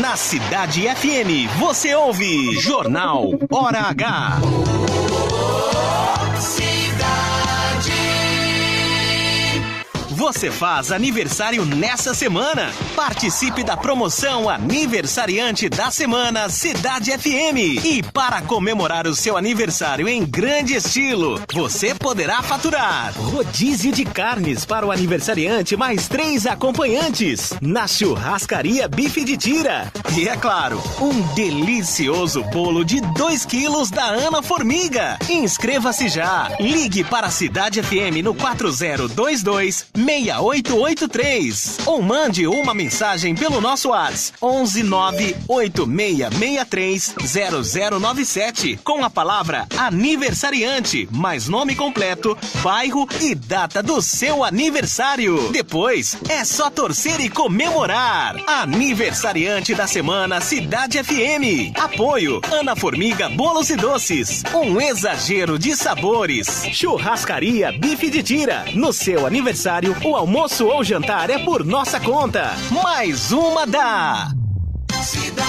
Na Cidade FM, você ouve Jornal Hora H. Você faz aniversário nessa semana? Participe da promoção Aniversariante da Semana Cidade FM. E para comemorar o seu aniversário em grande estilo, você poderá faturar rodízio de carnes para o aniversariante mais três acompanhantes na churrascaria Bife de Tira. E é claro, um delicioso bolo de 2 quilos da Ana Formiga. Inscreva-se já. Ligue para a Cidade FM no 4022 6883 ou mande uma mensagem pelo nosso WhatsApp 11 98663 0097 com a palavra aniversariante, mais nome completo, bairro e data do seu aniversário. Depois é só torcer e comemorar. Aniversariante da semana Cidade FM. Apoio Ana Formiga Bolos e Doces. Um exagero de sabores. Churrascaria Bife de Tira. No seu aniversário, o almoço ou jantar é por nossa conta. Mais uma da Cidade.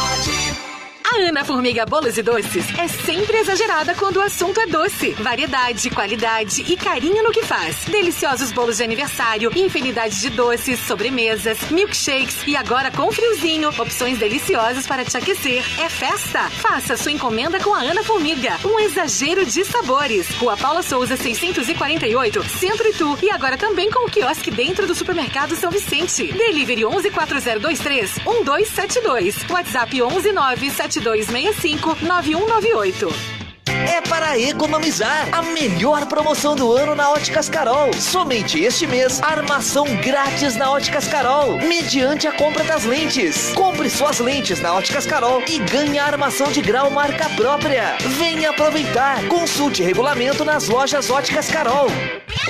Ana Formiga Bolos e Doces é sempre exagerada quando o assunto é doce. Variedade, qualidade e carinho no que faz. Deliciosos bolos de aniversário, infinidade de doces, sobremesas, milkshakes e agora com friozinho, opções deliciosas para te aquecer. É festa! Faça sua encomenda com a Ana Formiga. Um exagero de sabores. Rua Paula Souza, 648, Centro Itu. E agora também com o quiosque dentro do supermercado São Vicente. Delivery 114023 1272. WhatsApp 11972 3265 9198. É para economizar. A melhor promoção do ano na Óticas Carol. Somente este mês, armação grátis na Óticas Carol, mediante a compra das lentes. Compre suas lentes na Óticas Carol e ganhe a armação de grau marca própria. Venha aproveitar. Consulte regulamento nas lojas Óticas Carol.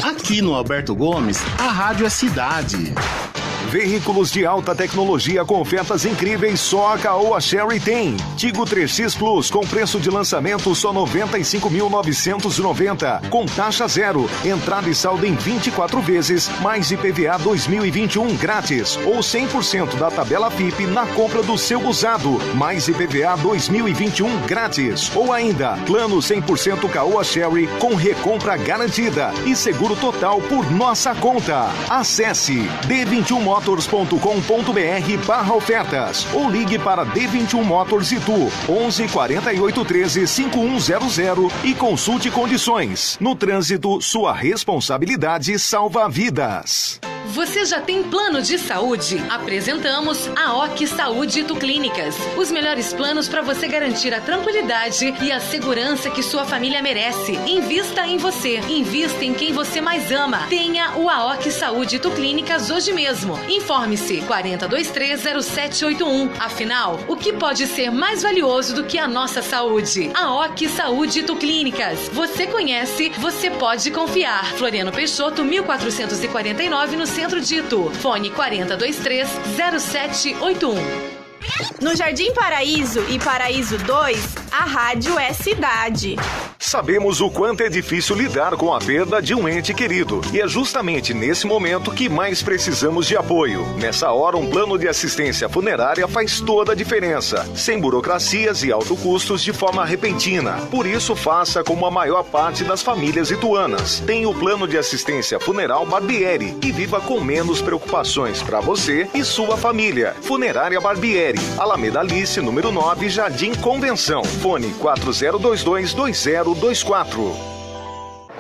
Aqui no Alberto Gomes, a rádio é cidade. Veículos de alta tecnologia com ofertas incríveis só a Caoa Sherry tem. Tigo 3X Plus com preço de lançamento só 95.990 com taxa zero, entrada e saldo em 24 vezes, mais IPVA 2021 grátis ou 100% da tabela FIP na compra do seu usado, mais IPVA 2021 grátis ou ainda plano 100% Caoa Sherry com recompra garantida e seguro total por nossa conta. Acesse D21 motors.com.br barra ofertas ou ligue para D21 Motors Itu 11 48 13 5100 e consulte condições. No trânsito, sua responsabilidade salva vidas. Você já tem plano de saúde? Apresentamos a OC Saúde Tu Clínicas. Os melhores planos para você garantir a tranquilidade e a segurança que sua família merece. Invista em você. Invista em quem você mais ama. Tenha o AOC Saúde Tu Clínicas hoje mesmo. Informe-se 40230781. Afinal, o que pode ser mais valioso do que a nossa saúde? A OC Saúde Tu Clínicas. Você conhece, você pode confiar. Floriano Peixoto, 1449 no centro de Itu. Fone 4023 0781. No Jardim Paraíso e Paraíso 2, a rádio é cidade. Sabemos o quanto é difícil lidar com a perda de um ente querido. E é justamente nesse momento que mais precisamos de apoio. Nessa hora, um plano de assistência funerária faz toda a diferença, sem burocracias e alto custos de forma repentina. Por isso, faça como a maior parte das famílias ituanas. Tem o plano de assistência funeral Barbieri e viva com menos preocupações para você e sua família. Funerária Barbieri, Alameda Alice, número 9, Jardim Convenção. Fone 40222024.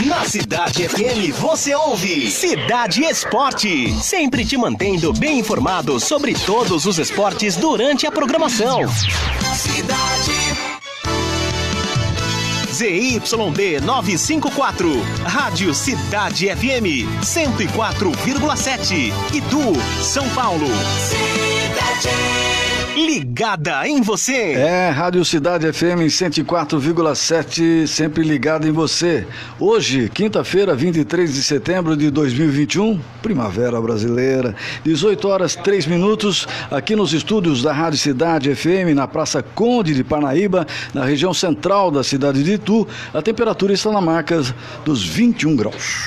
Na Cidade FM você ouve Cidade Esporte, sempre te mantendo bem informado sobre todos os esportes durante a programação. Cidade ZYD 954, Rádio Cidade FM 104,7, Itu, São Paulo. Cidade ligada em você. É, Rádio Cidade FM 104,7, sempre ligada em você. Hoje, quinta-feira, 23 de setembro de 2021, primavera brasileira, 18 horas 3 minutos, aqui nos estúdios da Rádio Cidade FM, na Praça Conde de Parnaíba, na região central da cidade de Itu, a temperatura está na marca dos 21 graus.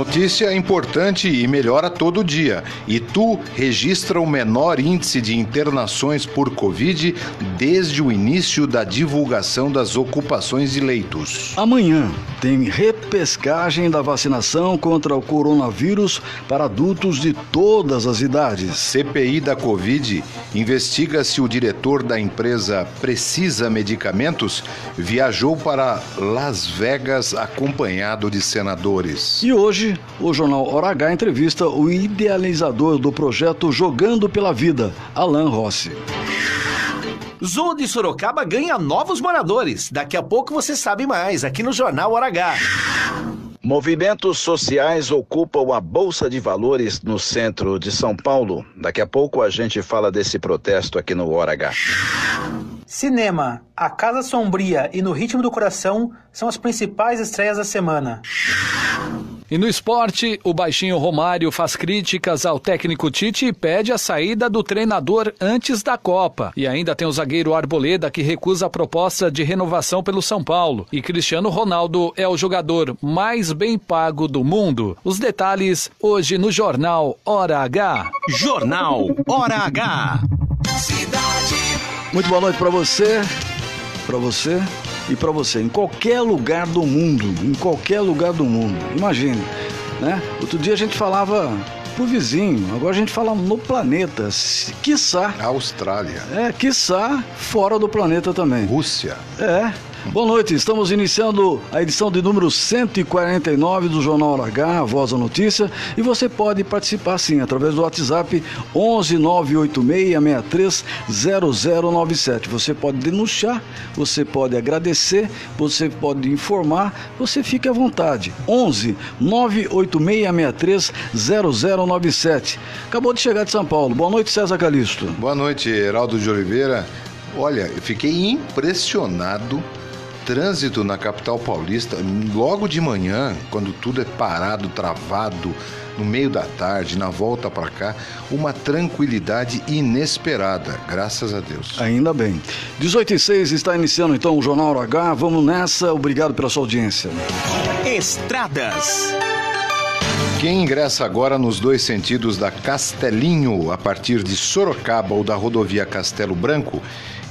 Notícia importante e melhora todo dia. Itu registra o menor índice de internações por Covid desde o início da divulgação das ocupações de leitos. Amanhã tem repescagem da vacinação contra o coronavírus para adultos de todas as idades. CPI da Covid investiga se o diretor da empresa Precisa Medicamentos viajou para Las Vegas acompanhado de senadores. E hoje o jornal Hora H entrevista o idealizador do projeto Jogando pela Vida, Alan Rossi. Zoo de Sorocaba ganha novos moradores. Daqui a pouco você sabe mais aqui no Jornal Hora H. Movimentos sociais ocupam a Bolsa de Valores no centro de São Paulo. Daqui a pouco a gente fala desse protesto aqui no Hora H. Cinema, A Casa Sombria e No Ritmo do Coração são as principais estreias da semana. E no esporte, o baixinho Romário faz críticas ao técnico Tite e pede a saída do treinador antes da Copa. E ainda tem o zagueiro Arboleda que recusa a proposta de renovação pelo São Paulo. E Cristiano Ronaldo é o jogador mais bem pago do mundo. Os detalhes hoje no Jornal Hora H. Jornal Hora H. Cidade. Muito boa noite para você. Para você e para você, em qualquer lugar do mundo, em qualquer lugar do mundo. Imagine, né? Outro dia a gente falava pro vizinho, agora a gente fala no planeta, quiçá. Austrália. É, quiçá fora do planeta também. Rússia. É. Boa noite, estamos iniciando a edição de número 149 do Jornal H, a Voz da Notícia, e você pode participar sim através do WhatsApp 11986630097. Você pode denunciar, você pode agradecer, você pode informar, você fique à vontade. 11 986630097. Acabou de chegar de São Paulo. Boa noite, César Calixto. Boa noite, Heraldo de Oliveira. Olha, eu fiquei impressionado trânsito na capital paulista, logo de manhã, quando tudo é parado, travado, no meio da tarde, na volta para cá, uma tranquilidade inesperada, graças a Deus. Ainda bem. 18 e 6 está iniciando então o Jornal H. Vamos nessa. Obrigado pela sua audiência. Estradas. Quem ingressa agora nos dois sentidos da Castelinho, a partir de Sorocaba ou da rodovia Castelo Branco,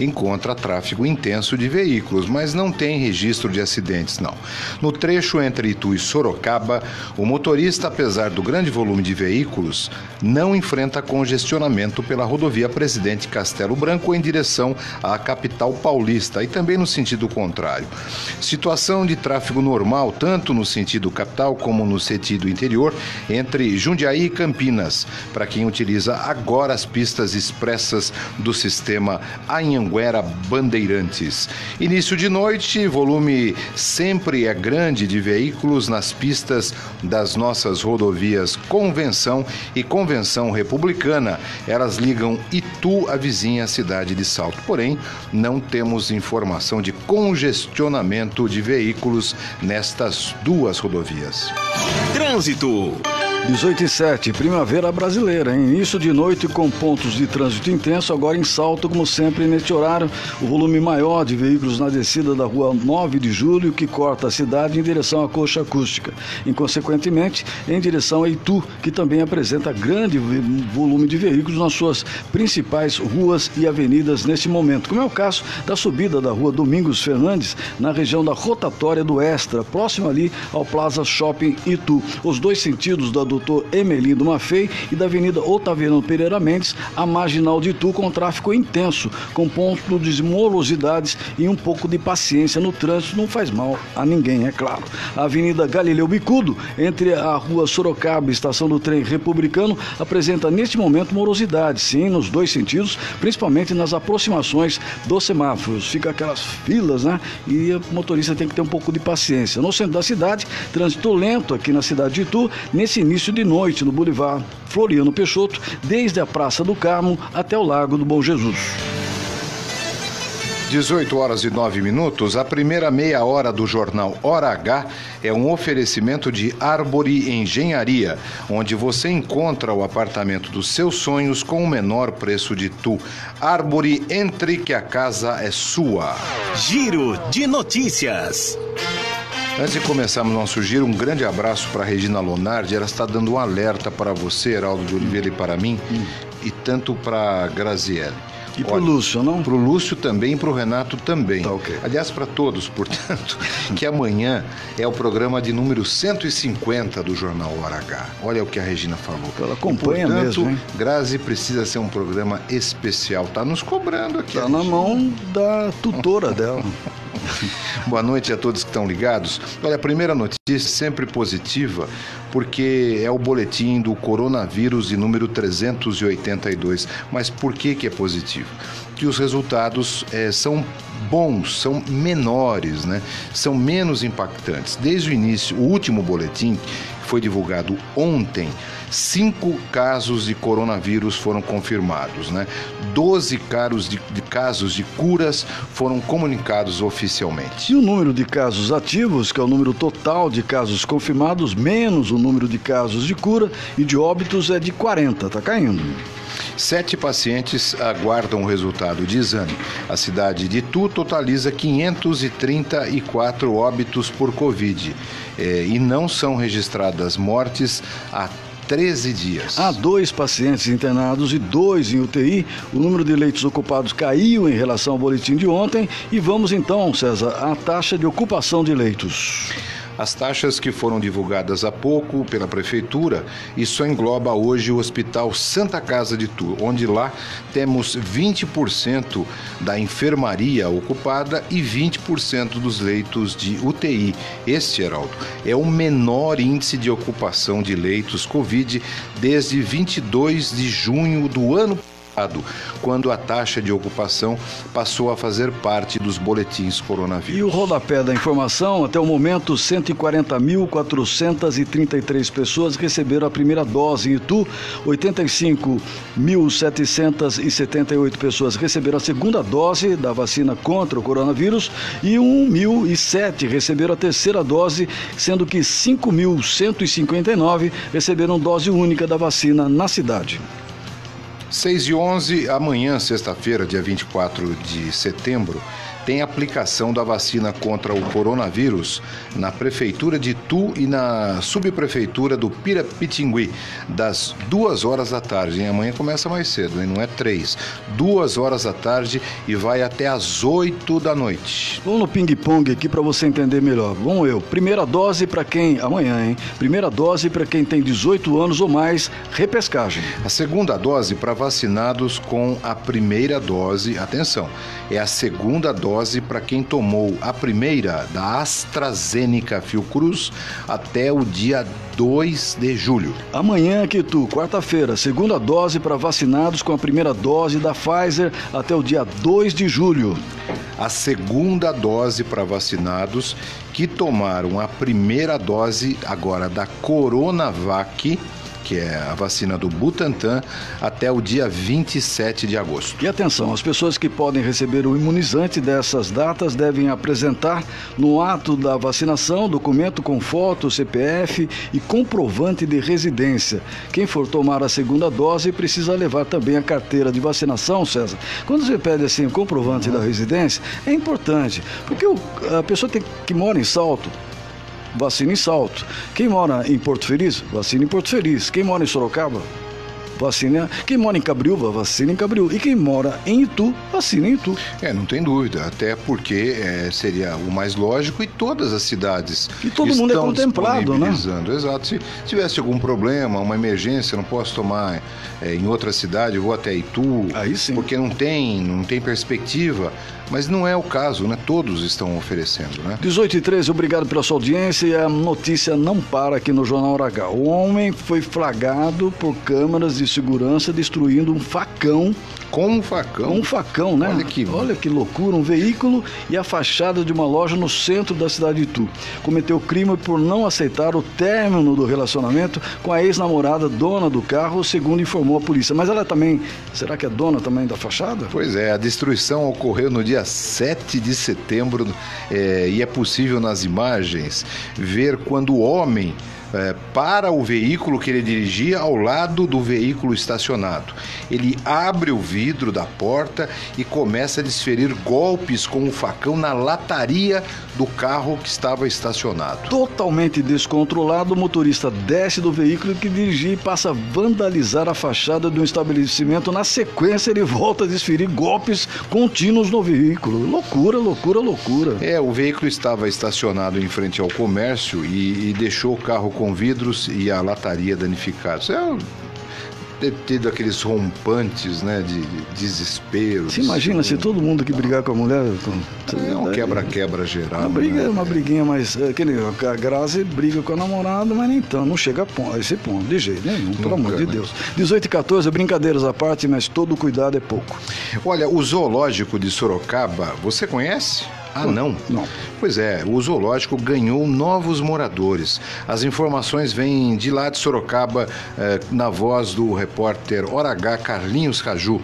encontra tráfego intenso de veículos, mas não tem registro de acidentes, não. No trecho entre Itu e Sorocaba, o motorista, apesar do grande volume de veículos, não enfrenta congestionamento pela rodovia Presidente Castelo Branco em direção à capital paulista e também no sentido contrário. Situação de tráfego normal, tanto no sentido capital como no sentido interior, entre Jundiaí e Campinas, para quem utiliza agora as pistas expressas do sistema Anhanguera Bandeirantes. Início de noite, volume sempre é grande de veículos nas pistas das nossas rodovias Convenção e Convenção Republicana. Elas ligam Itu à vizinha cidade de Salto. Porém, não temos informação de congestionamento de veículos nestas duas rodovias. Trânsito. 18 e 7, primavera brasileira? Início de noite com pontos de trânsito intenso, agora em salto, como sempre, neste horário, o volume maior de veículos na descida da rua 9 de julho, que corta a cidade em direção à coxa acústica. Inconsequentemente, em direção a Itu, que também apresenta grande volume de veículos nas suas principais ruas e avenidas neste momento, como é o caso da subida da rua Domingos Fernandes, na região da rotatória do Extra, próximo ali ao Plaza Shopping Itu. Os dois sentidos da Doutor Emelindo Mafei e da Avenida Otaviano Pereira Mendes, a marginal de Itu com tráfego intenso, com ponto de morosidades e um pouco de paciência no trânsito não faz mal a ninguém, é claro. A Avenida Galileu Bicudo, entre a Rua Sorocaba e Estação do Trem Republicano, apresenta neste momento morosidade, sim, nos dois sentidos, principalmente nas aproximações dos semáforos. Fica aquelas filas, né? E o motorista tem que ter um pouco de paciência. No centro da cidade, trânsito lento aqui na cidade de Itu, nesse início início de noite no Boulevard Floriano Peixoto, desde a Praça do Carmo até o Lago do Bom Jesus. 18 horas e 9 minutos, a primeira meia hora do jornal Hora H é um oferecimento de Árvore Engenharia, onde você encontra o apartamento dos seus sonhos com o menor preço de tu. Árvore, entre que a casa é sua. Giro de notícias. Antes de começarmos nosso giro, um grande abraço para Regina Lonardi. Ela está dando um alerta para você, Heraldo de Oliveira, e para mim, hum. e tanto para Graziele. E para o Lúcio, não? Para o Lúcio também e para o Renato também. Tá, okay. Aliás, para todos, portanto, que amanhã é o programa de número 150 do Jornal Hora H. Olha o que a Regina falou. Ela acompanha e, portanto, mesmo, hein? Grazi precisa ser um programa especial. Tá nos cobrando aqui. Tá na mão da tutora dela. Boa noite a todos que estão ligados. Olha, a primeira notícia sempre positiva, porque é o boletim do coronavírus de número 382. Mas por que, que é positivo? Que os resultados é, são bons, são menores, né? são menos impactantes. Desde o início, o último boletim, foi divulgado ontem, cinco casos de coronavírus foram confirmados, né? 12 casos de, de, casos de curas foram comunicados oficialmente. E o número de casos ativos, que é o número total de casos confirmados, menos o número de casos de cura e de óbitos, é de 40, está caindo. Sete pacientes aguardam o resultado de exame. A cidade de Itu totaliza 534 óbitos por Covid eh, e não são registradas mortes há 13 dias. Há dois pacientes internados e dois em UTI. O número de leitos ocupados caiu em relação ao boletim de ontem. E vamos então, César, à taxa de ocupação de leitos. As taxas que foram divulgadas há pouco pela Prefeitura, isso engloba hoje o Hospital Santa Casa de Tu, onde lá temos 20% da enfermaria ocupada e 20% dos leitos de UTI. Este, Heraldo, é o menor índice de ocupação de leitos Covid desde 22 de junho do ano quando a taxa de ocupação passou a fazer parte dos boletins coronavírus. E o rodapé da informação, até o momento, 140.433 pessoas receberam a primeira dose em Itu, 85.778 pessoas receberam a segunda dose da vacina contra o coronavírus e 1.007 receberam a terceira dose, sendo que 5.159 receberam dose única da vacina na cidade. 6 e 11, amanhã, sexta-feira, dia 24 de setembro, tem aplicação da vacina contra o coronavírus na Prefeitura de Tu e na Subprefeitura do Pirapitingui, das duas horas da tarde. E amanhã começa mais cedo, hein? não é três. Duas horas da tarde e vai até às oito da noite. Vamos no ping-pong aqui para você entender melhor. Vamos eu. Primeira dose para quem. Amanhã, hein? Primeira dose para quem tem 18 anos ou mais, repescagem. A segunda dose para vacinados com a primeira dose, atenção, é a segunda dose dose para quem tomou a primeira da AstraZeneca Fiocruz até o dia 2 de julho. Amanhã, Kitu, quarta-feira, segunda dose para vacinados com a primeira dose da Pfizer até o dia 2 de julho. A segunda dose para vacinados que tomaram a primeira dose agora da Coronavac que é a vacina do Butantan, até o dia 27 de agosto. E atenção, as pessoas que podem receber o imunizante dessas datas devem apresentar no ato da vacinação documento com foto, CPF e comprovante de residência. Quem for tomar a segunda dose precisa levar também a carteira de vacinação, César. Quando você pede assim o comprovante da residência, é importante, porque a pessoa tem, que mora em Salto vacina em Salto. Quem mora em Porto Feliz, vacina em Porto Feliz. Quem mora em Sorocaba, vacina. Quem mora em Cabriúva, vacina em Cabriúva. E quem mora em Itu, vacina em Itu. É, não tem dúvida. Até porque é, seria o mais lógico e todas as cidades. E todo mundo é contemplado, né? Exato. Se tivesse algum problema, uma emergência, não posso tomar é, em outra cidade, vou até Itu. Aí sim. Porque não tem, não tem perspectiva. Mas não é o caso, né? Todos estão oferecendo, né? 18 e 13, obrigado pela sua audiência e a notícia não para aqui no Jornal H. O homem foi flagrado por câmeras de segurança destruindo um facão com um facão? Um facão, né? Olha que... Olha que loucura, um veículo e a fachada de uma loja no centro da cidade de Itu. Cometeu crime por não aceitar o término do relacionamento com a ex-namorada dona do carro, segundo informou a polícia. Mas ela também, será que é dona também da fachada? Pois é, a destruição ocorreu no dia 7 de setembro é, e é possível nas imagens ver quando o homem é, para o veículo que ele dirigia ao lado do veículo estacionado. Ele abre o vidro da porta e começa a desferir golpes com o facão na lataria do carro que estava estacionado. Totalmente descontrolado, o motorista desce do veículo que dirigia e passa a vandalizar a fachada de um estabelecimento. Na sequência, ele volta a desferir golpes contínuos no veículo. Loucura, loucura, loucura. É, o veículo estava estacionado em frente ao comércio e, e deixou o carro com vidros e a lataria danificados. É ter tido aqueles rompantes, né, de, desespero. Você imagina se todo mundo que brigar com a mulher... Com... É um quebra-quebra geral. Uma briga, né? uma briguinha mais... É, aquele, a Grazi briga com a namorada, mas nem então, não chega a, ponto, a esse ponto, de jeito nenhum, pelo amor de né? Deus. 18 e 14, brincadeiras à parte, mas todo cuidado é pouco. Olha, o zoológico de Sorocaba, você conhece? Ah, não? Não. Pois é, o zoológico ganhou novos moradores. As informações vêm de lá de Sorocaba, eh, na voz do repórter Hora H Carlinhos Caju.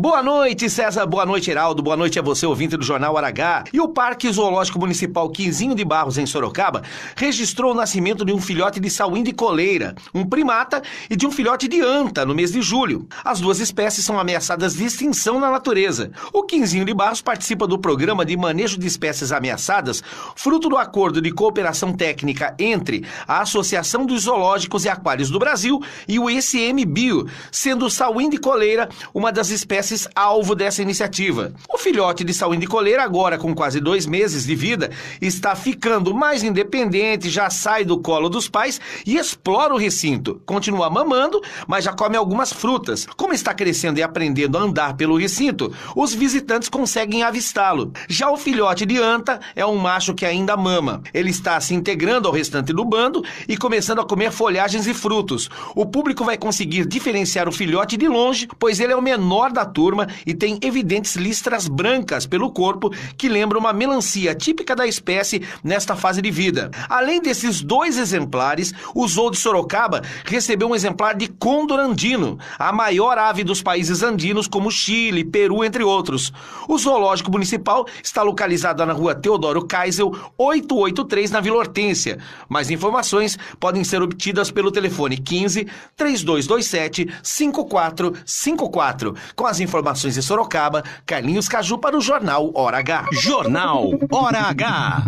Boa noite, César. Boa noite, Heraldo. Boa noite a você, ouvinte do Jornal Aragá. E o Parque Zoológico Municipal Quinzinho de Barros, em Sorocaba, registrou o nascimento de um filhote de sauim de coleira, um primata, e de um filhote de anta no mês de julho. As duas espécies são ameaçadas de extinção na natureza. O Quinzinho de Barros participa do programa de manejo de espécies ameaçadas, fruto do acordo de cooperação técnica entre a Associação dos Zoológicos e Aquários do Brasil e o ICMBio, sendo o sauim de coleira uma das espécies espécies alvo dessa iniciativa. O filhote de sauim de coleira, agora com quase dois meses de vida, está ficando mais independente, já sai do colo dos pais e explora o recinto. Continua mamando, mas já come algumas frutas. Como está crescendo e aprendendo a andar pelo recinto, os visitantes conseguem avistá-lo. Já o filhote de anta é um macho que ainda mama. Ele está se integrando ao restante do bando e começando a comer folhagens e frutos. O público vai conseguir diferenciar o filhote de longe, pois ele é o menor da turma e tem evidentes listras brancas pelo corpo que lembram uma melancia típica da espécie nesta fase de vida. Além desses dois exemplares, o Zoo de Sorocaba recebeu um exemplar de condor andino, a maior ave dos países andinos como Chile, Peru, entre outros. O zoológico municipal está localizado na rua Teodoro Kaisel, 883, na Vila Hortência. Mais informações podem ser obtidas pelo telefone 15 3227 5454. Com as informações de Sorocaba, Carlinhos Caju para o Jornal Hora H. Jornal Hora H.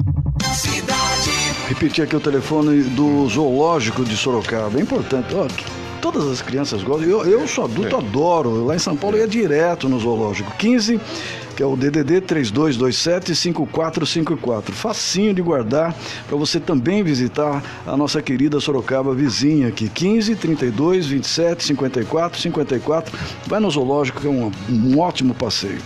Cidade. Repetir aqui o telefone do Zoológico de Sorocaba. É importante. Ó, todas as crianças gostam. Eu, eu sou adulto, É. adoro. Lá em São Paulo eu ia direto no zoológico. 15, que é o DDD 3227 5454. Facinho de guardar para você também visitar a nossa querida Sorocaba vizinha aqui. 15 32 27 54 54. Vai no zoológico que é um, um ótimo passeio.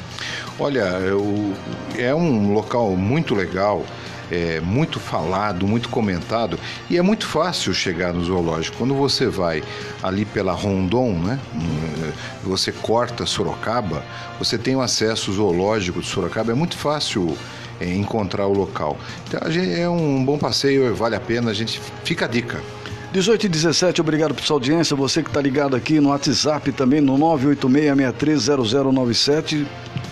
Olha, eu- é um local muito legal, é muito falado, muito comentado e é muito fácil chegar no zoológico. Quando você vai ali pela Rondon, né? hum, Você corta Sorocaba, você tem o acesso zoológico de Sorocaba, é muito fácil é, encontrar o local. Então é um bom passeio, vale a pena, a gente fica a dica. 18 e 17, obrigado por sua audiência. Você que está ligado aqui no WhatsApp também, no 986630097.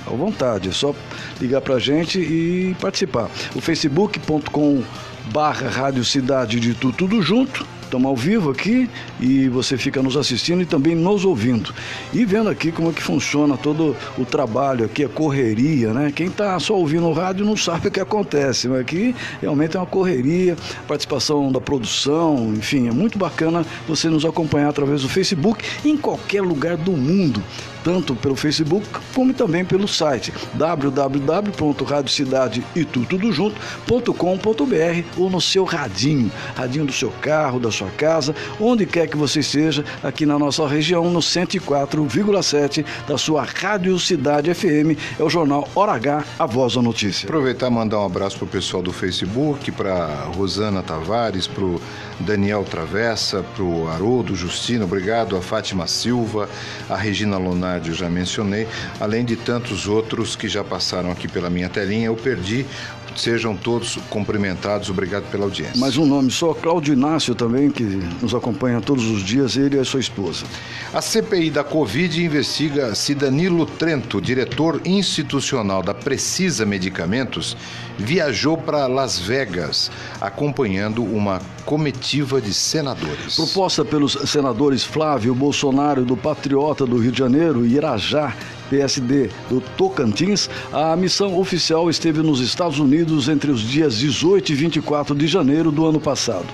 À vontade, é só ligar para a gente e participar. O facebook.com barra Rádio Cidade de Tu, tudo junto. Estamos ao vivo aqui e você fica nos assistindo e também nos ouvindo. E vendo aqui como é que funciona todo o trabalho aqui, a correria, né? Quem está só ouvindo o rádio não sabe o que acontece, mas aqui realmente é uma correria, participação da produção, enfim, é muito bacana você nos acompanhar através do Facebook em qualquer lugar do mundo tanto pelo Facebook como também pelo site www.radiocidadeitu.com.br ou no seu radinho, radinho do seu carro, da sua casa, onde quer que você esteja, aqui na nossa região, no 104,7 da sua Rádio Cidade FM, é o jornal Hora H, a voz da notícia. Aproveitar e mandar um abraço pro pessoal do Facebook, para Rosana Tavares, pro Daniel Travessa, pro Haroldo Justino, obrigado, a Fátima Silva, a Regina Lonardi, eu já mencionei, além de tantos outros que já passaram aqui pela minha telinha, eu perdi. Sejam todos cumprimentados, obrigado pela audiência. Mais um nome só, Cláudio Inácio também, que nos acompanha todos os dias, ele e a sua esposa. A CPI da Covid investiga se Danilo Trento, diretor institucional da Precisa Medicamentos, viajou para Las Vegas acompanhando uma comitiva de senadores. Proposta pelos senadores Flávio Bolsonaro do Patriota do Rio de Janeiro e Irajá, PSD do Tocantins, a missão oficial esteve nos Estados Unidos entre os dias 18 e 24 de janeiro do ano passado.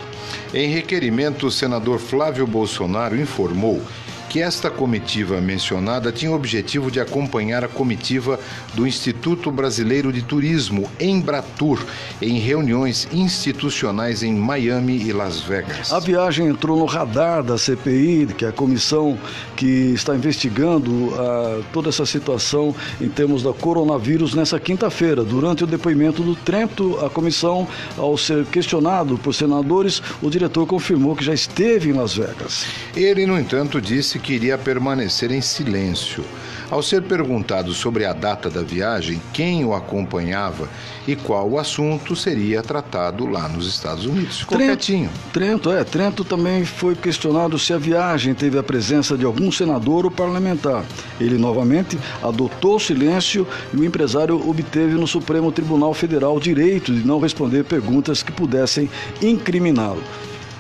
Em requerimento, o senador Flávio Bolsonaro informou que esta comitiva mencionada tinha o objetivo de acompanhar a comitiva do Instituto Brasileiro de Turismo, Embratur, em reuniões institucionais em Miami e Las Vegas. A viagem entrou no radar da CPI, que é a comissão que está investigando ah, toda essa situação em termos da coronavírus nessa quinta-feira. Durante o depoimento do Trento, a comissão, ao ser questionado por senadores, o diretor confirmou que já esteve em Las Vegas. Ele, no entanto, disse que iria permanecer em silêncio. Ao ser perguntado sobre a data da viagem, quem o acompanhava e qual o assunto seria tratado lá nos Estados Unidos. Ficou Trento, quietinho. Trento, é. Trento também foi questionado se a viagem teve a presença de algum senador ou parlamentar. Ele novamente adotou o silêncio e o empresário obteve no Supremo Tribunal Federal o direito de não responder perguntas que pudessem incriminá-lo.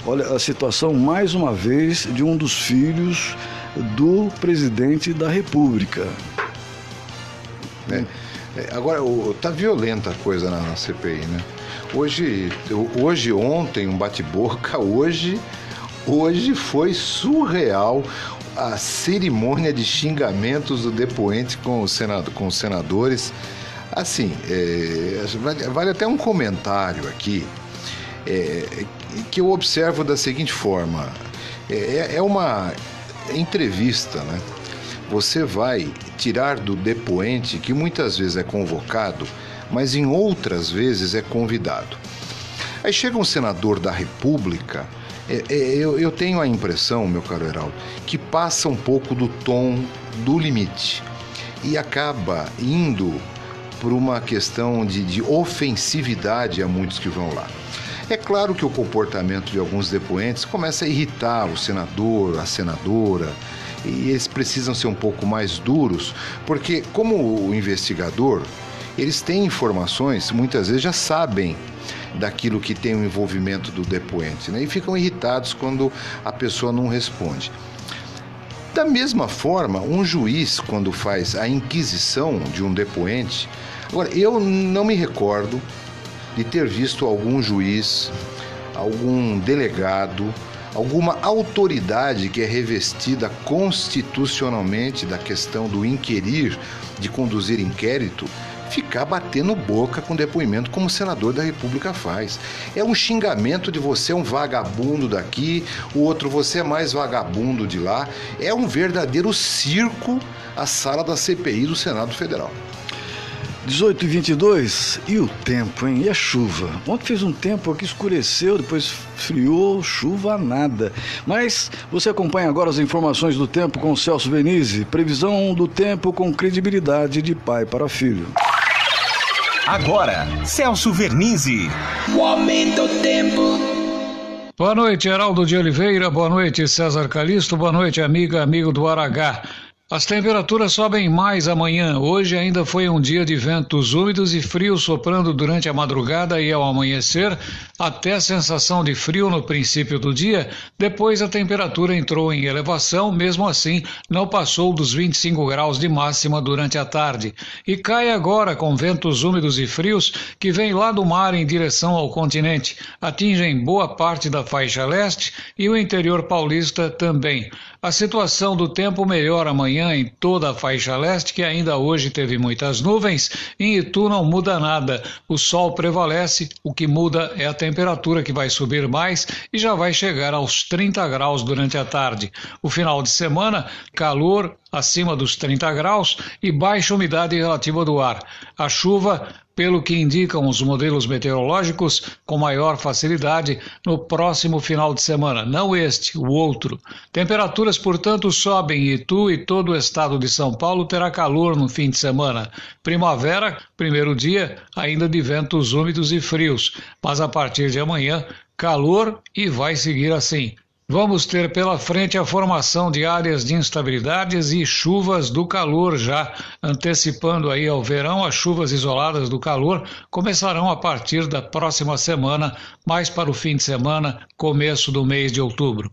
Olha a situação, mais uma vez, de um dos filhos do presidente da República. né? É, Agora, o- tá violenta a coisa na, na CPI, né? Hoje, hoje, ontem, um bate-boca, hoje, hoje foi surreal a cerimônia de xingamentos do depoente com, o senado, com os senadores. Assim, é, vale, vale até um comentário aqui, é, que eu observo da seguinte forma: é, é uma entrevista, né? Você vai tirar do depoente, que muitas vezes é convocado, mas em outras vezes é convidado. Aí chega um senador da República, é, é, eu, eu tenho a impressão, meu caro Heraldo, que passa um pouco do tom do limite e acaba indo por uma questão de, de ofensividade a muitos que vão lá. É claro que o comportamento de alguns depoentes começa a irritar o senador, a senadora, e eles precisam ser um pouco mais duros, porque, como o investigador, eles têm informações, muitas vezes já sabem daquilo que tem o envolvimento do depoente, né? e ficam irritados quando a pessoa não responde. Da mesma forma, um juiz, quando faz a inquisição de um depoente. Agora, eu não me recordo de ter visto algum juiz, algum delegado, alguma autoridade que é revestida constitucionalmente da questão do inquirir, de conduzir inquérito, ficar batendo boca com depoimento como o senador da República faz. É um xingamento de você é um vagabundo daqui, o outro você é mais vagabundo de lá. É um verdadeiro circo a sala da CPI do Senado Federal. 18 e 22 e o tempo, hein? E a chuva? Ontem fez um tempo que escureceu, depois friou, chuva nada. Mas você acompanha agora as informações do tempo com o Celso Venise. Previsão do tempo com credibilidade de pai para filho. Agora, Celso Vernizzi. O aumento do tempo. Boa noite, Heraldo de Oliveira. Boa noite, César Calixto. Boa noite, amiga, amigo do Aragá. As temperaturas sobem mais amanhã. Hoje ainda foi um dia de ventos úmidos e frios soprando durante a madrugada e ao amanhecer, até a sensação de frio no princípio do dia. Depois a temperatura entrou em elevação, mesmo assim não passou dos 25 graus de máxima durante a tarde. E cai agora com ventos úmidos e frios que vêm lá do mar em direção ao continente. Atingem boa parte da faixa leste e o interior paulista também. A situação do tempo melhora amanhã em toda a faixa leste, que ainda hoje teve muitas nuvens. Em Itu não muda nada. O sol prevalece, o que muda é a temperatura que vai subir mais e já vai chegar aos 30 graus durante a tarde. O final de semana, calor acima dos 30 graus e baixa umidade relativa do ar. A chuva pelo que indicam os modelos meteorológicos, com maior facilidade no próximo final de semana, não este, o outro. Temperaturas, portanto, sobem e Itu e todo o estado de São Paulo terá calor no fim de semana. Primavera, primeiro dia, ainda de ventos úmidos e frios, mas a partir de amanhã, calor e vai seguir assim. Vamos ter pela frente a formação de áreas de instabilidades e chuvas do calor já antecipando aí ao verão as chuvas isoladas do calor começarão a partir da próxima semana, mais para o fim de semana, começo do mês de outubro.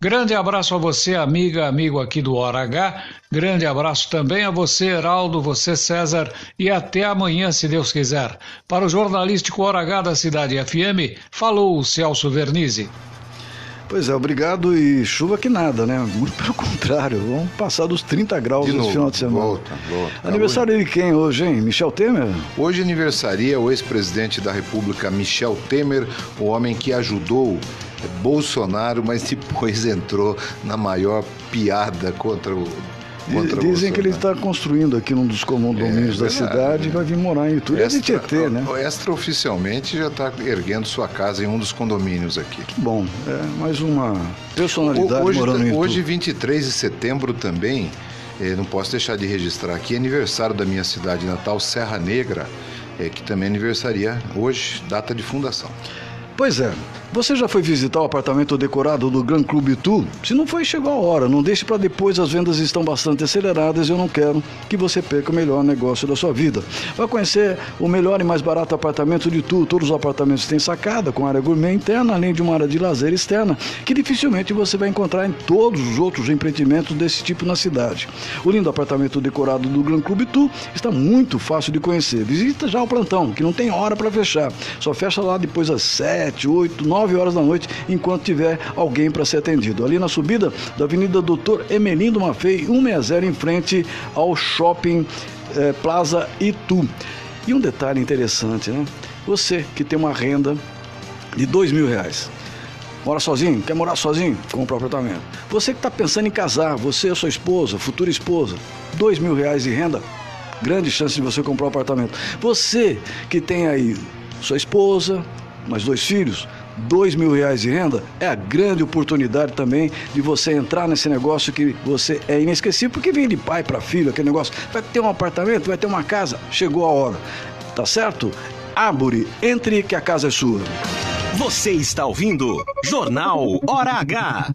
Grande abraço a você, amiga, amigo aqui do Hora H. Grande abraço também a você, Heraldo, você, César, e até amanhã, se Deus quiser. Para o jornalístico Hora H da Cidade FM, falou o Celso Vernizzi. Pois é, obrigado e chuva que nada, né? Muito pelo contrário, vamos passar dos 30 graus no final de semana. Volta, volta. Aniversário de quem hoje, hein? Michel Temer? Hoje aniversaria o ex-presidente da República, Michel Temer, o homem que ajudou Bolsonaro, mas depois entrou na maior piada contra o Dizem que ele está construindo aqui num dos condomínios é, da cidade e vai vir morar em Itu. É de Tietê, né? Extraoficialmente já está erguendo sua casa em um dos condomínios aqui. Bom. É mais uma personalidade hoje, morando em Itu. Hoje, 23 de setembro também, eh, não posso deixar de registrar aqui, aniversário da minha cidade natal, Serra Negra, eh, que também aniversaria hoje, data de fundação. Pois é, você já foi visitar o apartamento decorado do Gran Clube Tu? Se não foi, chegou a hora. Não deixe para depois, as vendas estão bastante aceleradas e eu não quero que você perca o melhor negócio da sua vida. Vai conhecer o melhor e mais barato apartamento de Tu. Todos os apartamentos têm sacada, com área gourmet interna, além de uma área de lazer externa, que dificilmente você vai encontrar em todos os outros empreendimentos desse tipo na cidade. O lindo apartamento decorado do Gran Clube Tu está muito fácil de conhecer. Visita já o plantão, que não tem hora para fechar. Só fecha lá depois às 7, 8, 9 9 horas da noite, enquanto tiver alguém para ser atendido. Ali na subida da Avenida Doutor Emelindo Mafei, 160, em frente ao Shopping eh, Plaza Itu. E um detalhe interessante, né? Você que tem uma renda de dois mil reais. Mora sozinho? Quer morar sozinho? Compra um apartamento. Você que está pensando em casar, você sua esposa, futura esposa, dois mil reais de renda, grande chance de você comprar um apartamento. Você que tem aí sua esposa, mais dois filhos, dois mil reais de renda, é a grande oportunidade também de você entrar nesse negócio que você é inesquecível, porque vem de pai para filho, aquele negócio. Vai ter um apartamento, vai ter uma casa, chegou a hora. Tá certo? Ábore, entre que a casa é sua. Você está ouvindo Jornal Hora H.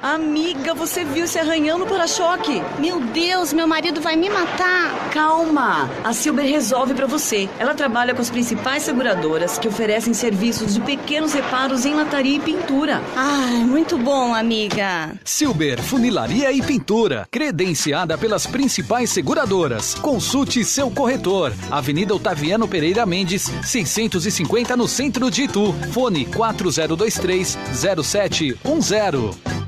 Amiga, você viu se arranhando para-choque? Meu Deus, meu marido vai me matar. Calma, a Silber resolve para você. Ela trabalha com as principais seguradoras que oferecem serviços de pequenos reparos em lataria e pintura. Ai, muito bom, amiga. Silber Funilaria e Pintura, credenciada pelas principais seguradoras. Consulte seu corretor. Avenida Otaviano Pereira Mendes, 650 no centro de Itu. Fone 4023 0710.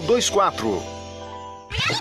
24.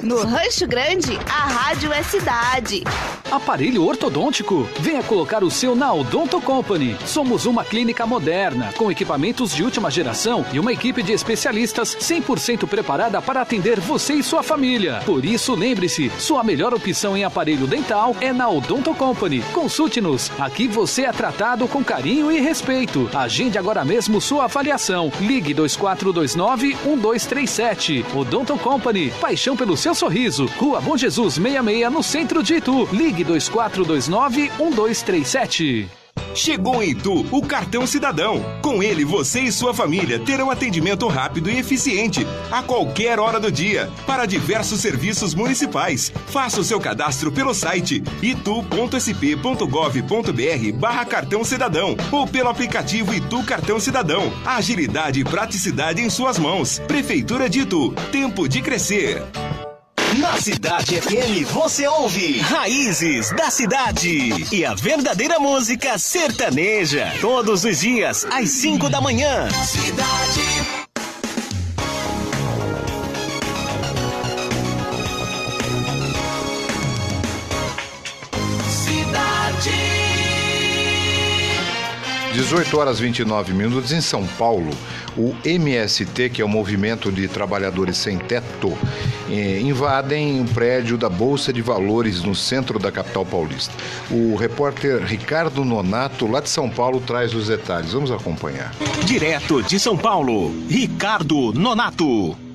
No Rancho Grande, a rádio é cidade. Aparelho ortodôntico? Venha colocar o seu na Odonto Company. Somos uma clínica moderna, com equipamentos de última geração e uma equipe de especialistas 100% preparada para atender você e sua família. Por isso, lembre-se, sua melhor opção em aparelho dental é na Odonto Company. Consulte-nos. Aqui você é tratado com carinho e respeito. Agende agora mesmo sua avaliação. Ligue 2429 1237. Odonto Company. Paixão pelo seu sorriso. Rua Bom Jesus 66 no centro de Itu. Ligue 2429 1237. Chegou em Itu o Cartão Cidadão. Com ele, você e sua família terão atendimento rápido e eficiente a qualquer hora do dia para diversos serviços municipais. Faça o seu cadastro pelo site itu.sp.gov.br barra Cartão Cidadão ou pelo aplicativo Itu Cartão Cidadão. Agilidade e praticidade em suas mãos. Prefeitura de Itu. Tempo de crescer. Na Cidade FM você ouve Raízes da Cidade e a verdadeira música sertaneja. Todos os dias, às 5 da manhã. Cidade. 18 horas 29 minutos em São Paulo. O MST, que é o Movimento de Trabalhadores Sem Teto, eh, invadem um prédio da Bolsa de Valores no centro da capital paulista. O repórter Ricardo Nonato, lá de São Paulo, traz os detalhes. Vamos acompanhar. Direto de São Paulo, Ricardo Nonato.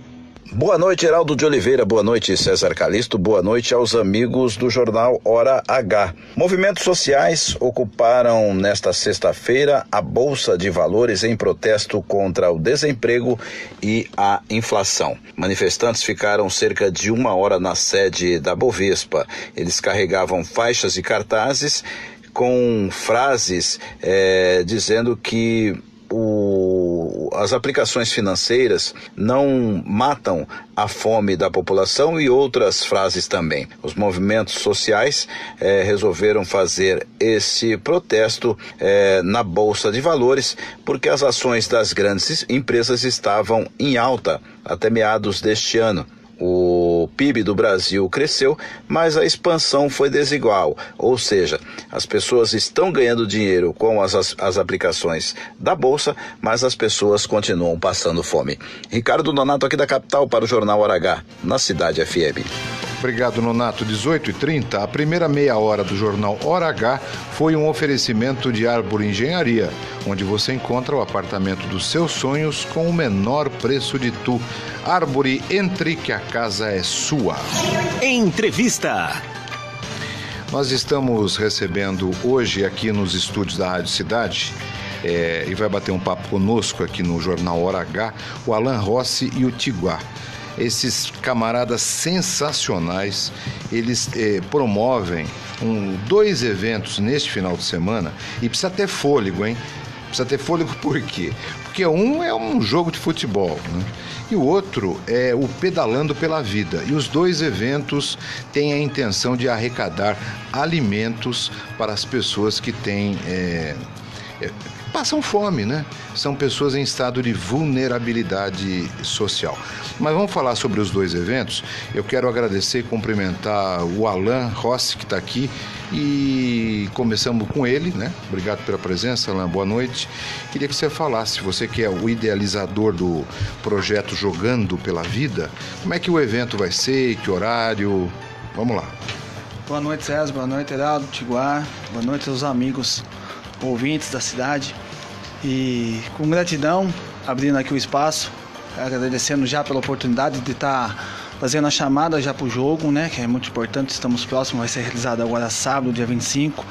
Boa noite, Heraldo de Oliveira. Boa noite, César Calisto. Boa noite aos amigos do jornal Hora H. Movimentos sociais ocuparam nesta sexta-feira a Bolsa de Valores em protesto contra o desemprego e a inflação. Manifestantes ficaram cerca de uma hora na sede da Bovespa. Eles carregavam faixas e cartazes com frases eh, dizendo que o, as aplicações financeiras não matam a fome da população e outras frases também. Os movimentos sociais eh, resolveram fazer esse protesto eh, na Bolsa de Valores porque as ações das grandes empresas estavam em alta até meados deste ano. O PIB do Brasil cresceu, mas a expansão foi desigual, ou seja, as pessoas estão ganhando dinheiro com as, as, as aplicações da Bolsa, mas as pessoas continuam passando fome. Ricardo Donato, aqui da capital, para o Jornal Hora H, na Cidade FM. Obrigado, Nonato. 18 e 30 a primeira meia hora do jornal Hora H foi um oferecimento de Árvore Engenharia, onde você encontra o apartamento dos seus sonhos com o menor preço de tu. Árvore, entre que a casa é sua. Entrevista. Nós estamos recebendo hoje aqui nos estúdios da Rádio Cidade é, e vai bater um papo conosco aqui no Jornal Hora H, o Alan Rossi e o Tiguá esses camaradas sensacionais, eles eh, promovem um, dois eventos neste final de semana e precisa ter fôlego, hein? Precisa ter fôlego por quê? Porque um é um jogo de futebol, né? E o outro é o Pedalando pela Vida. E os dois eventos têm a intenção de arrecadar alimentos para as pessoas que têm. É, é, passam fome, né? São pessoas em estado de vulnerabilidade social. Mas vamos falar sobre os dois eventos. Eu quero agradecer e cumprimentar o Alan Rossi, que está aqui, e começamos com ele, né? Obrigado pela presença, Alan. Boa noite. Queria que você falasse, você que é o idealizador do projeto Jogando pela Vida, como é que o evento vai ser, que horário? Vamos lá. Boa noite, César. Boa noite, Heraldo, Tiguar. Boa noite aos amigos ouvintes da cidade. E com gratidão, abrindo aqui o espaço, agradecendo já pela oportunidade de estar tá fazendo a chamada já para o jogo, né? Que é muito importante, estamos próximos, vai ser realizado agora sábado, dia 25,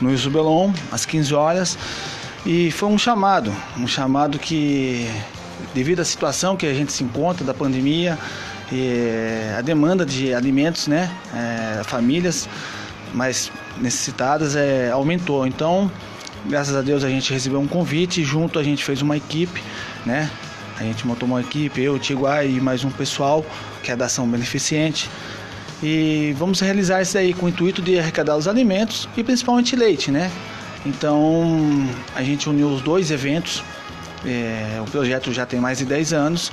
no Isubelon, às 15 horas. E foi um chamado, um chamado que, devido à situação que a gente se encontra da pandemia, a demanda de alimentos, né? É, famílias mais necessitadas é, aumentou. Então, graças a Deus a gente recebeu um convite junto a gente fez uma equipe, né? A gente montou uma equipe, eu, Tiguai e mais um pessoal que é da ação beneficente. E vamos realizar isso aí com o intuito de arrecadar os alimentos e principalmente leite, né? Então a gente uniu os dois eventos. É, o projeto já tem mais de 10 anos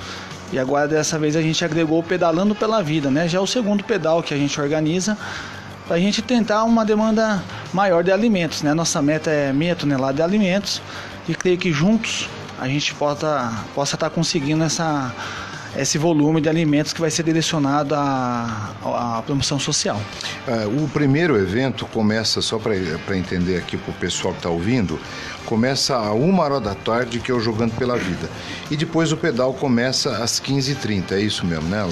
e agora dessa vez a gente agregou o Pedalando pela Vida, né? Já é o segundo pedal que a gente organiza para a gente tentar uma demanda maior de alimentos. Né? Nossa meta é meia tonelada de alimentos e creio que juntos a gente possa, possa estar tá conseguindo essa, esse volume de alimentos que vai ser direcionado à, à promoção social. Uh, o primeiro evento começa, só para entender aqui para o pessoal que está ouvindo, começa a uma hora da tarde, que é o Jogando pela Vida. E depois o pedal começa às 15h30, é isso mesmo, né?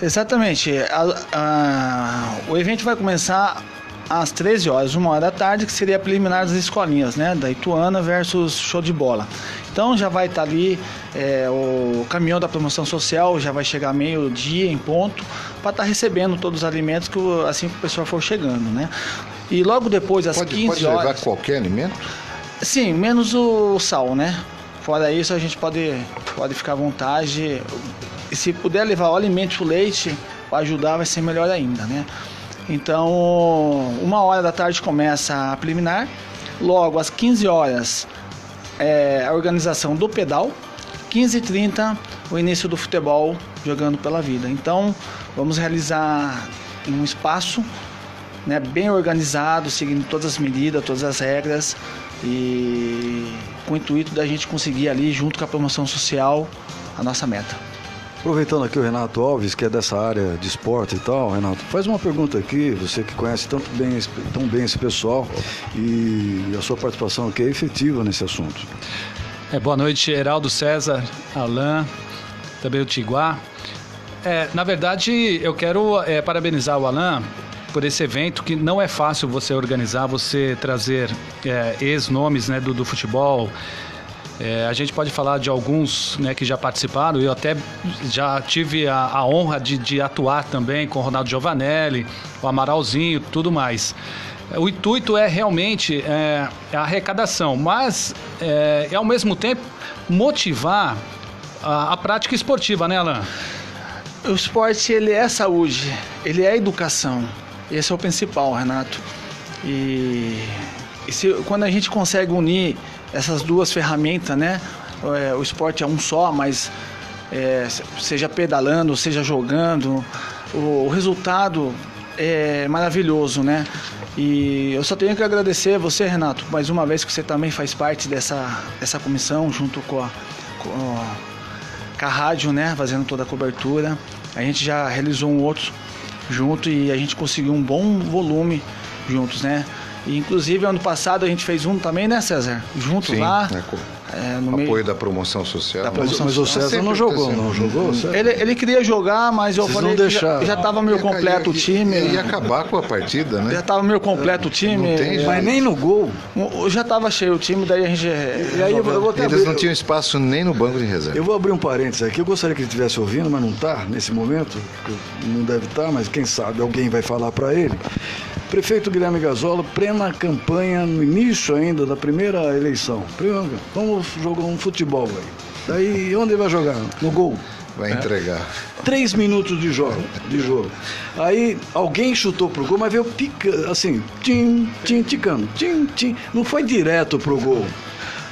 Exatamente. A, a, o evento vai começar às 13 horas, uma hora da tarde, que seria preliminar das escolinhas, né? Da Ituana versus show de bola. Então já vai estar ali é, o caminhão da promoção social, já vai chegar meio-dia em ponto, para estar tá recebendo todos os alimentos que assim que o pessoal for chegando, né? E logo depois, às pode, 15 pode horas. Pode levar qualquer alimento? Sim, menos o sal, né? Fora isso, a gente pode, pode ficar à vontade. E se puder levar o alimento, o leite, para ajudar, vai ser melhor ainda, né? Então, uma hora da tarde começa a preliminar. Logo, às 15 horas, é a organização do pedal. 15h30, o início do futebol jogando pela vida. Então, vamos realizar em um espaço né, bem organizado, seguindo todas as medidas, todas as regras e com o intuito da gente conseguir ali, junto com a promoção social, a nossa meta. Aproveitando aqui o Renato Alves, que é dessa área de esporte e tal, Renato, faz uma pergunta aqui, você que conhece tanto bem, tão bem esse pessoal e a sua participação aqui é efetiva nesse assunto. É, boa noite, Heraldo César, Alain, também o Tiguá. É, na verdade, eu quero é, parabenizar o Alain por esse evento que não é fácil você organizar, você trazer é, ex-nomes né, do, do futebol, é, a gente pode falar de alguns né, que já participaram. Eu até já tive a, a honra de, de, atuar também com o Ronaldo Giovanelli, o Amaralzinho, tudo mais. O intuito é realmente é, a arrecadação, mas é, ao mesmo tempo motivar a, a prática esportiva, né, Alain? O esporte ele é saúde, ele é educação. Esse é o principal, Renato. E, e se, quando a gente consegue unir essas duas ferramentas, né? É, o esporte é um só, mas é, seja pedalando, seja jogando, o, o, resultado é maravilhoso, né? E eu só tenho que agradecer você, Renato, mais uma vez que você também faz parte dessa, dessa comissão, junto com a, com a, com a rádio, né? Fazendo toda a cobertura. A gente já realizou um outro junto e a gente conseguiu um bom volume juntos, né? E, inclusive, ano passado a gente fez um também, né, César? Junto Sim, lá. É, é, no apoio meio... da promoção social. Da promoção mas, mas o César não jogou, não jogou? Ele, ele queria jogar, mas eu Vocês falei que já, já tava meio completo o time. Ia, ia acabar com a partida, né? Já tava meio completo o time. Não tem, mas nem no gol. Já tava cheio o time, daí a gente. E aí eu vou Eles abrir, não tinham espaço nem no banco de reserva. Eu vou abrir um parênteses aqui. Eu gostaria que ele estivesse ouvindo, mas não está nesse momento. Não deve estar, tá, mas quem sabe alguém vai falar para ele. Prefeito Guilherme Gazola, plena campanha, no início ainda da primeira eleição. Primeiro, vamos jogar um futebol aí. Daí, onde ele vai jogar? No gol. Vai entregar. Três minutos de jogo, de jogo. Aí alguém chutou pro gol, mas veio pica, assim, tim, tim, ticando, tim, tim. Não foi direto pro gol.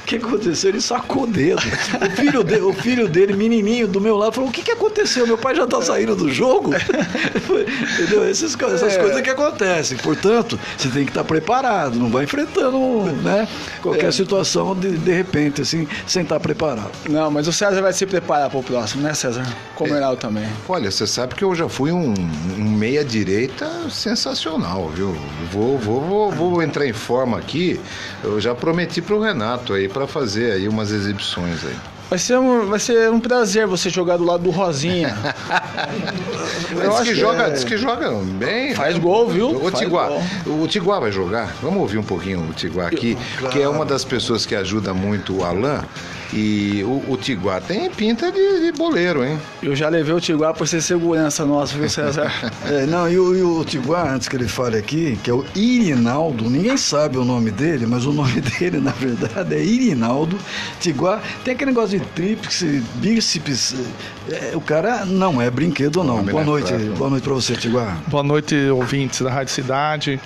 O que aconteceu? Ele sacou o dedo. O filho, de, o filho dele, menininho, do meu lado, falou: O que, que aconteceu? Meu pai já tá saindo do jogo? Entendeu? Essas, essas É. coisas que acontecem. Portanto, você tem que estar preparado. Não vai enfrentando né, qualquer É. situação de, de repente, assim, sem estar preparado. Não, mas o César vai se preparar para o próximo, né, César? Como É. Heraldo também. Olha, você sabe que eu já fui um, um meia-direita sensacional, viu? Vou, vou, vou, vou entrar em forma aqui. Eu já prometi pro Renato aí para fazer aí umas exibições aí. Vai ser, um, vai ser um prazer você jogar do lado do Rosinha. Diz que, joga, diz que joga bem. Faz gol, viu? O Tiguá, o Tiguá vai jogar. Vamos ouvir um pouquinho o Tiguá aqui, que é uma das pessoas que ajuda muito o Alain. E o, o Tiguá tem pinta de, de boleiro, hein? Eu já levei o Tiguá por ser segurança nossa, viu, César? É, não, e o, e o Tiguá, antes que ele fale aqui, que é o Irinaldo, ninguém sabe o nome dele, mas o nome dele, na verdade, é Irinaldo Tiguá. Tem aquele negócio de tríplice, bíceps. é, o cara não é brinquedo, não. Homem Boa noite, boa noite pra você, Tiguá. Boa noite, ouvintes da Rádio Cidade,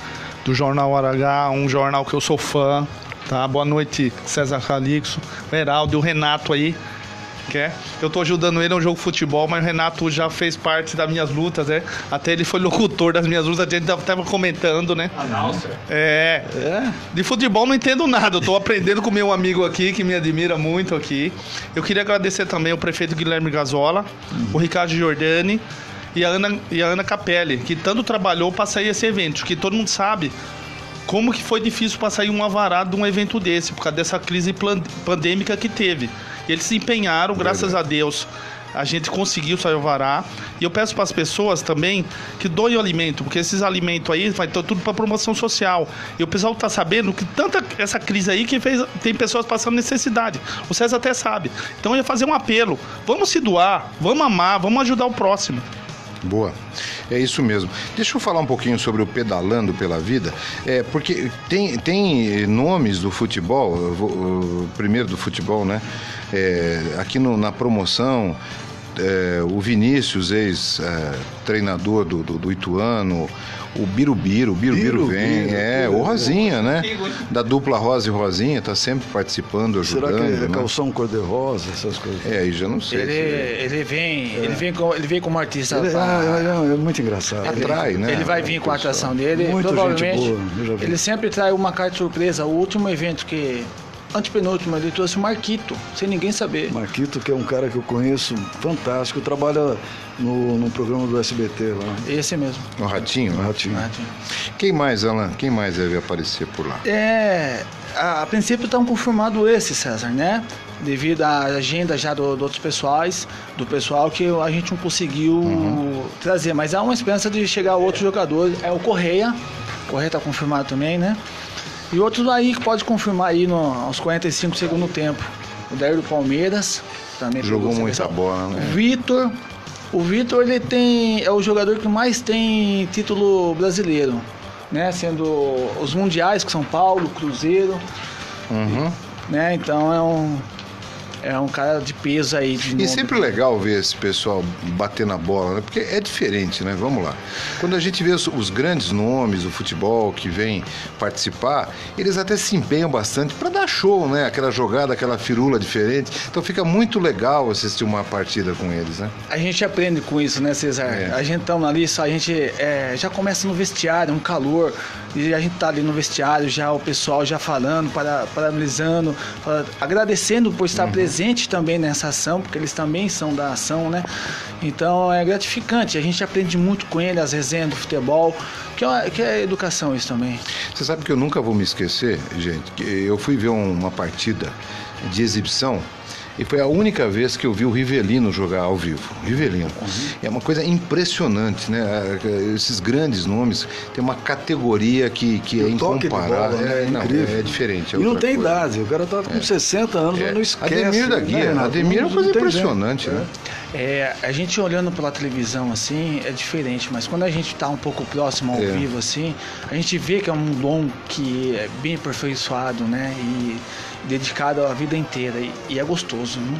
do Jornal Aragá, um jornal que eu sou fã. Tá? Boa noite, César Calixto, o Heraldo e o Renato aí. É. Eu tô ajudando ele no jogo de futebol, mas o Renato já fez parte das minhas lutas, né? Até ele foi locutor das minhas lutas, a gente tava- comentando, né? É. De futebol não entendo nada, eu tô aprendendo com meu amigo aqui, que me admira muito aqui. Eu queria agradecer também ao prefeito Guilherme Gazola, o Ricardo Giordani e a Ana, e a Ana Capelli, que tanto trabalhou para sair esse evento, que todo mundo sabe como que foi difícil para sair um avará de um evento desse, por causa dessa crise pandêmica que teve. Eles se empenharam, graças a Deus. A gente conseguiu sair o alvará. E eu peço para as pessoas também que doem o alimento, porque esses alimentos aí vai ter tudo para promoção social. E o pessoal tá sabendo que tanta essa crise aí que fez tem pessoas passando necessidade. O César até sabe. Então eu ia fazer um apelo. Vamos se doar, vamos amar, vamos ajudar o próximo. Boa, é isso mesmo. Deixa eu falar um pouquinho sobre o Pedalando pela Vida, é, porque tem, tem nomes do futebol, vou- primeiro do futebol, né? É, aqui no- na promoção, é, o Vinícius, ex-treinador do, do, do Ituano, o Birubiru, o Birubiru vem, Birubiru, é, o Rosinha, né? Da dupla Rosa e Rosinha, tá sempre participando, ajudando. Será que é né? calção cor-de-rosa, essas coisas? É, aí já não sei. Ele, ele vem, ele vem com, ele vem como artista. Ele, pra- ah, é, é muito engraçado. Atrai, né? Ele vai vir com a atração dele. Muito provavelmente. gente boa, eu já vi. Ele sempre traz uma carta surpresa. O último evento que. Antepenúltimo, ele trouxe o Marquito, sem ninguém saber. Marquito, que é um cara que eu conheço, fantástico, trabalha no, no programa do SBT lá. Esse mesmo. O Ratinho? O Ratinho. Quem mais, Alan? Quem mais deve aparecer por lá? É, a, a princípio estão confirmado esse, César, né? Devido à agenda já do, do outros pessoais, do pessoal que a gente não conseguiu Uhum. trazer. Mas há uma esperança de chegar outro jogador. É o Correia. O Correia está confirmado também, né? E outros aí que pode confirmar aí no, aos 45 segundo tempo. O Dair do Palmeiras também. Jogou muita bola, O né? Vitor. O Vitor ele tem é o jogador que mais tem título brasileiro, né? Sendo os mundiais com São Paulo, Cruzeiro, Uhum. né? Então é um é um cara de peso aí. De E nome. sempre legal ver esse pessoal bater na bola, né? Porque é diferente, né? Vamos lá. Quando a gente vê os, os grandes nomes do futebol que vêm participar, eles até se empenham bastante para dar show, né? Aquela jogada, aquela firula diferente. Então fica muito legal assistir uma partida com eles, né? A gente aprende com isso, né, Cesar? É. A gente tá ali, só a gente é, já começa no vestiário, um calor, e a gente tá ali no vestiário, já o pessoal já falando, para, parabenizando, fala- agradecendo por Uhum. estar presente também nessa ação, porque eles também são da ação, né? Então é gratificante, a gente aprende muito com ele, as resenhas do futebol, que é, que é educação isso também. Você sabe que eu nunca vou me esquecer, gente, que eu fui ver um- uma partida de exibição e foi a única vez que eu vi o Rivelino jogar ao vivo. Rivelino. É uma coisa impressionante, né? Esses grandes nomes têm uma categoria que, que é incomparável. né? É, não, Incrível. é diferente. é e não tem coisa. idade, o cara tá com 60 anos, É. não esquece. Ademir da né, Guia. Renato? Ademir é uma coisa impressionante, né? É, a gente olhando pela televisão assim é diferente, mas quando a gente está um pouco próximo ao É. vivo assim, a gente vê que é um dom que é bem aperfeiçoado, né? E dedicado a vida inteira e, e é gostoso, né?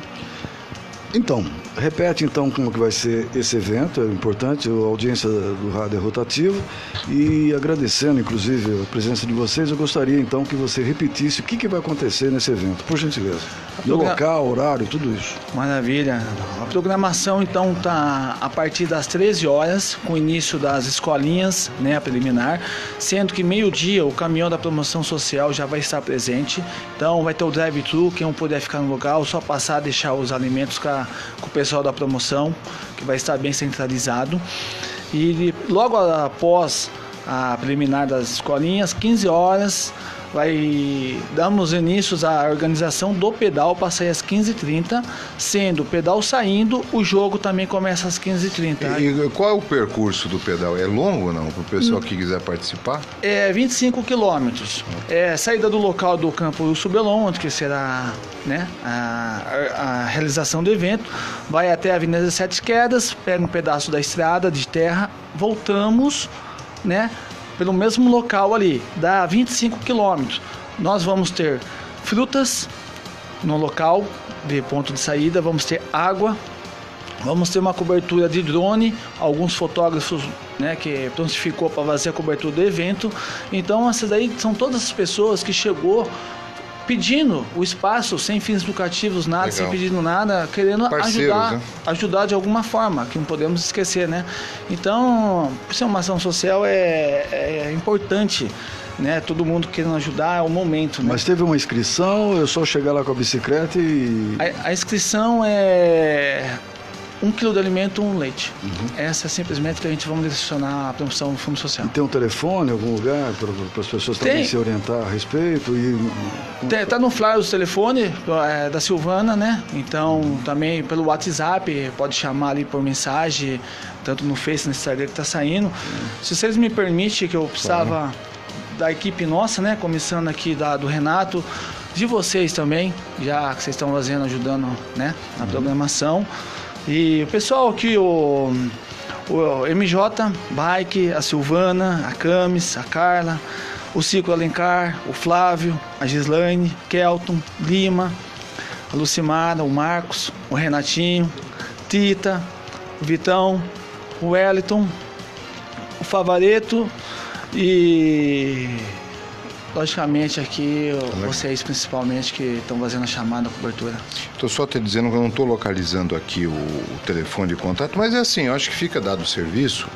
Então, repete então como que vai ser esse evento, é importante, a audiência do rádio é rotativo e agradecendo inclusive a presença de vocês, eu gostaria então que você repetisse o que, que vai acontecer nesse evento, por gentileza. No local, horário, tudo isso. Maravilha. A programação então tá a partir das 13 horas, com o início das escolinhas, né, a preliminar, sendo que meio-dia o caminhão da promoção social já vai estar presente. Então vai ter o drive-thru, quem não puder ficar no local, só passar deixar os alimentos com, a- com o pessoal da promoção, que vai estar bem centralizado. E logo após a preliminar das escolinhas, 15 horas, vai damos inícios à organização do pedal para sair às 15h30, sendo o pedal saindo, o jogo também começa às 15h30. E qual é o percurso do pedal? É longo ou não? Para o pessoal que quiser participar? É 25 quilômetros. É saída do local do campo Wilson Belon, onde que será né, a, a realização do evento. Vai até a Avenida das Sete Quedas, pega um pedaço da estrada de terra, voltamos, né, pelo mesmo local ali, dá 25 quilômetros. Nós vamos ter frutas no local de ponto de saída, vamos ter água, Vamos ter uma cobertura de drone, alguns fotógrafos né, que prontificou para fazer a cobertura do evento. Então, essas daí são todas as pessoas que chegou pedindo o espaço sem fins lucrativos, nada, Legal. sem pedindo nada, querendo Parceiros, ajudar, né? ajudar de alguma forma, que não podemos esquecer, né? Então, por ser uma ação social é, é importante, né? Todo mundo querendo ajudar é o momento, né? Mas teve uma inscrição, eu só chegar lá com a bicicleta e. A, a inscrição é um quilo de alimento, um leite. Essa é simplesmente que a gente vamos direcionar a promoção do Fundo Social. Tem um telefone, algum lugar para as pessoas também Tem. se orientar a respeito? E... Tem- Tá no flyer o telefone é, da Silvana, né? Então também pelo WhatsApp, pode chamar ali por mensagem, tanto no Face, no Instagram que tá saindo. Se vocês me permitem, que eu precisava da equipe nossa, né? Começando aqui da, do Renato, de vocês também, já que vocês estão fazendo, ajudando né? na programação. E o pessoal aqui, o, o MJ, Bike, a Silvana, a Camis, a Carla, o Ciclo Alencar, o Flávio, a Gislaine, Kelton, Lima, a Lucimara, o Marcos, o Renatinho, Tita, o Vitão, o Wellington, o Favareto e logicamente aqui vocês principalmente que estão fazendo a chamada, a cobertura. Estou só te dizendo que eu não estou localizando aqui o, o telefone de contato, mas é assim, eu acho que fica dado o serviço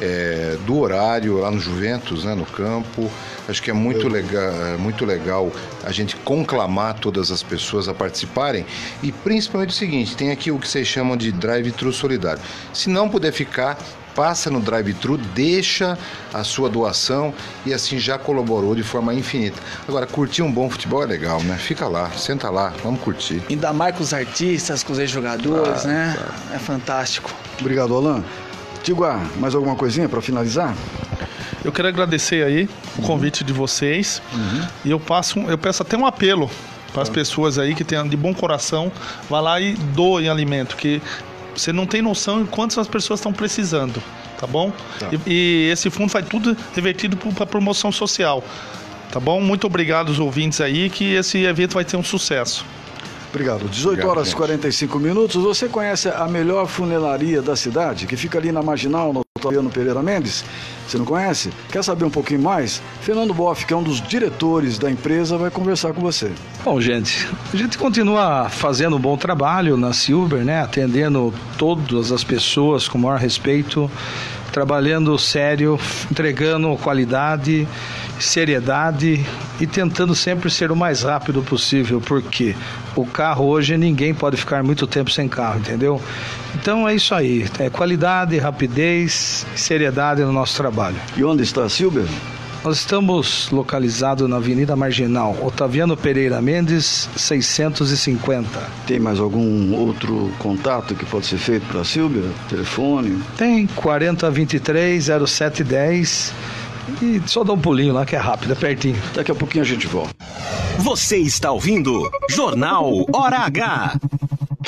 é, do horário lá no Juventus, né, no campo. Acho que é muito legal, é muito legal a gente conclamar todas as pessoas a participarem e principalmente o seguinte, tem aqui o que vocês chamam de drive-thru solidário. Se não puder ficar, passa no drive-thru, deixa a sua doação e assim já colaborou de forma infinita. Agora, curtir um bom futebol é legal, né? Fica lá, senta lá, vamos curtir. Ainda mais com os artistas, com os ex-jogadores, Ah, né? É fantástico. Obrigado, Alan. Tiguar, mais alguma coisinha para finalizar? Eu quero agradecer aí o convite de vocês e eu passo, eu peço até um apelo para as pessoas aí que tenham de bom coração, vá lá e doem alimento, que você não tem noção de quantas as pessoas estão precisando, tá bom? E, e esse fundo vai tudo revertido para promoção social, tá bom? Muito obrigado aos ouvintes aí, que esse evento vai ter um sucesso. Obrigado. 18 Obrigado, horas e gente. 45 minutos. Você conhece a melhor funelaria da cidade, que fica ali na Marginal, no Otaviano Pereira Mendes? Você não conhece? Quer saber um pouquinho mais? Fernando Boff, que é um dos diretores da empresa, vai conversar com você. Bom, gente, a gente continua fazendo um bom trabalho na Silver, né? Atendendo todas as pessoas com o maior respeito, trabalhando sério, entregando qualidade, seriedade e tentando sempre ser o mais rápido possível, porque o carro hoje ninguém pode ficar muito tempo sem carro, entendeu? Então é isso aí, é qualidade, rapidez seriedade no nosso trabalho. E onde está a Silver? Nós estamos localizados na Avenida Marginal, Otaviano Pereira Mendes, 650. Tem mais algum outro contato que pode ser feito para a Silver? Telefone? Tem 4023 0710 e só dá um pulinho lá que é rápido, é pertinho. Daqui a pouquinho a gente volta. Você está ouvindo Jornal Hora H.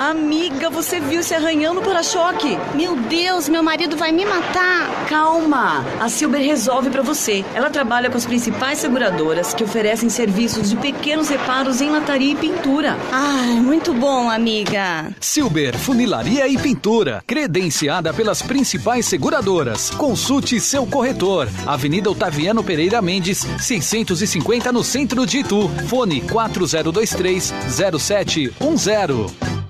Amiga, você viu se arranhando para-choque? Meu Deus, meu marido vai me matar. Calma, a Silber resolve para você. Ela trabalha com as principais seguradoras que oferecem serviços de pequenos reparos em lataria e pintura. Ai, muito bom, amiga. Silber Funilaria e Pintura, credenciada pelas principais seguradoras. Consulte seu corretor. Avenida Otaviano Pereira Mendes, 650 no centro de Itu. Fone 4023 0710.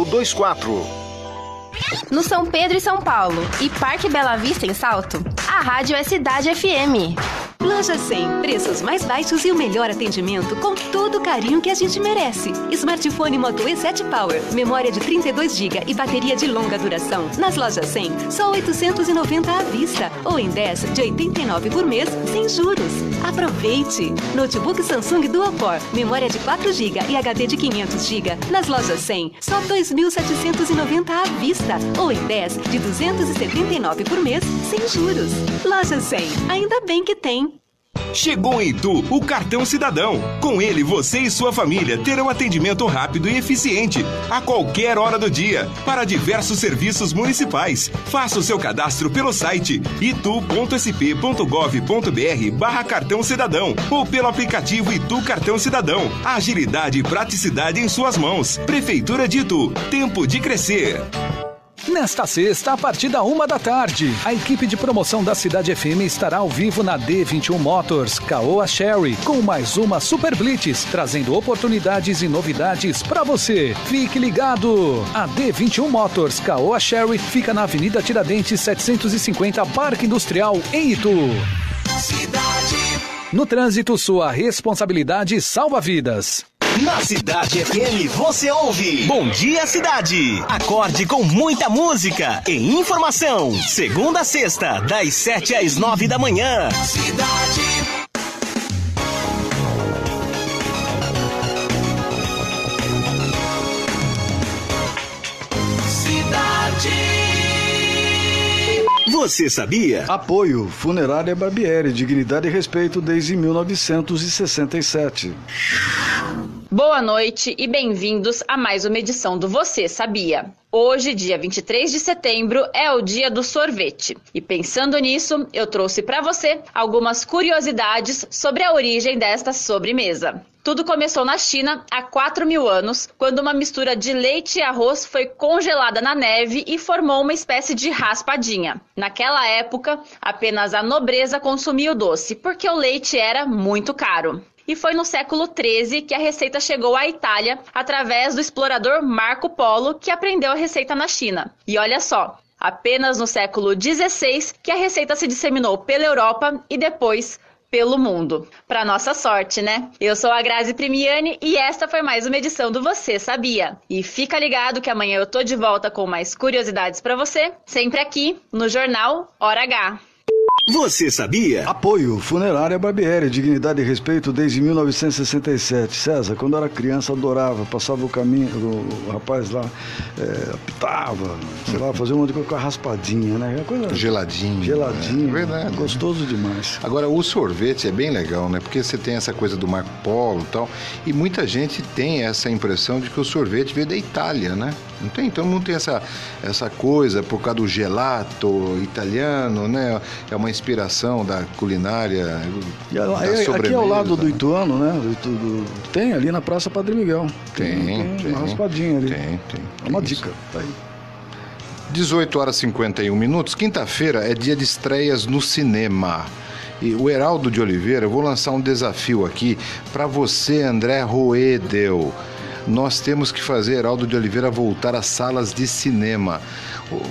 24. No São Pedro e São Paulo e Parque Bela Vista em Salto, a rádio é Cidade FM. Loja 100, preços mais baixos e o melhor atendimento com todo o carinho que a gente merece. Smartphone Moto E7 Power, memória de 32 GB e bateria de longa duração. Nas lojas 100, só 890 à vista ou em 10 de 89 por mês sem juros. Aproveite! Notebook Samsung Dual Core, memória de 4 GB e HD de 500 GB. Nas lojas 100, só 2.790 à vista ou em 10 de 279 por mês sem juros. Loja 100, ainda bem que tem. Chegou em Itu o cartão cidadão. Com ele, você e sua família terão atendimento rápido e eficiente a qualquer hora do dia para diversos serviços municipais. Faça o seu cadastro pelo site itu.sp.gov.br barra cartão cidadão ou pelo aplicativo Itu Cartão Cidadão. Agilidade e praticidade em suas mãos. Prefeitura de Itu. Tempo de crescer. Nesta sexta, a partir da uma da tarde, a equipe de promoção da Cidade FM estará ao vivo na D21 Motors, Caoa Sherry, com mais uma Super Blitz, trazendo oportunidades e novidades para você. Fique ligado! A D21 Motors, Caoa Sherry, fica na Avenida Tiradentes 750, Parque Industrial, em Itu. Cidade. No trânsito, sua responsabilidade salva vidas. Na Cidade FM você ouve Bom Dia Cidade. Acorde com muita música e informação. Segunda a sexta, das sete às nove da manhã. Cidade. Você sabia? Apoio Funerária Barbieri, dignidade e respeito desde 1967. Boa noite e bem-vindos a mais uma edição do Você Sabia. Hoje, dia 23 de setembro, é o dia do sorvete. E pensando nisso, eu trouxe para você algumas curiosidades sobre a origem desta sobremesa. Tudo começou na China há 4 mil anos, quando uma mistura de leite e arroz foi congelada na neve e formou uma espécie de raspadinha. Naquela época, apenas a nobreza consumia o doce, porque o leite era muito caro. E foi no século XIII que a receita chegou à Itália através do explorador Marco Polo, que aprendeu a receita na China. E olha só, apenas no século XVI que a receita se disseminou pela Europa e depois pelo mundo. Para nossa sorte, né? Eu sou a Grazi Primiani e esta foi mais uma edição do Você Sabia. E fica ligado que amanhã eu tô de volta com mais curiosidades para você, sempre aqui no jornal Hora H. Você sabia? Apoio Funerária Barbieri, dignidade e respeito desde 1967. César, quando era criança, adorava, passava o caminho, o, o rapaz lá é, apitava, sei lá, fazia um monte de coisa com a raspadinha, né? Coisa, geladinho. Geladinho. É verdade. Gostoso demais. Agora, o sorvete é bem legal, né? Porque você tem essa coisa do Marco Polo e tal, e muita gente tem essa impressão de que o sorvete veio da Itália, né? Não tem? Então não tem essa, essa coisa por causa do gelato italiano, né? É uma inspiração da culinária. A, da aqui ao lado do Ituano, né? Do, do, tem ali na Praça Padre Miguel. Tem, tem, tem uma raspadinha ali. Tem, tem. É uma dica. Tá aí. 18 horas e 51 minutos. Quinta-feira é dia de estreias no cinema. E o Heraldo de Oliveira, eu vou lançar um desafio aqui para você, André Roedel. Nós temos que fazer Heraldo de Oliveira voltar às salas de cinema.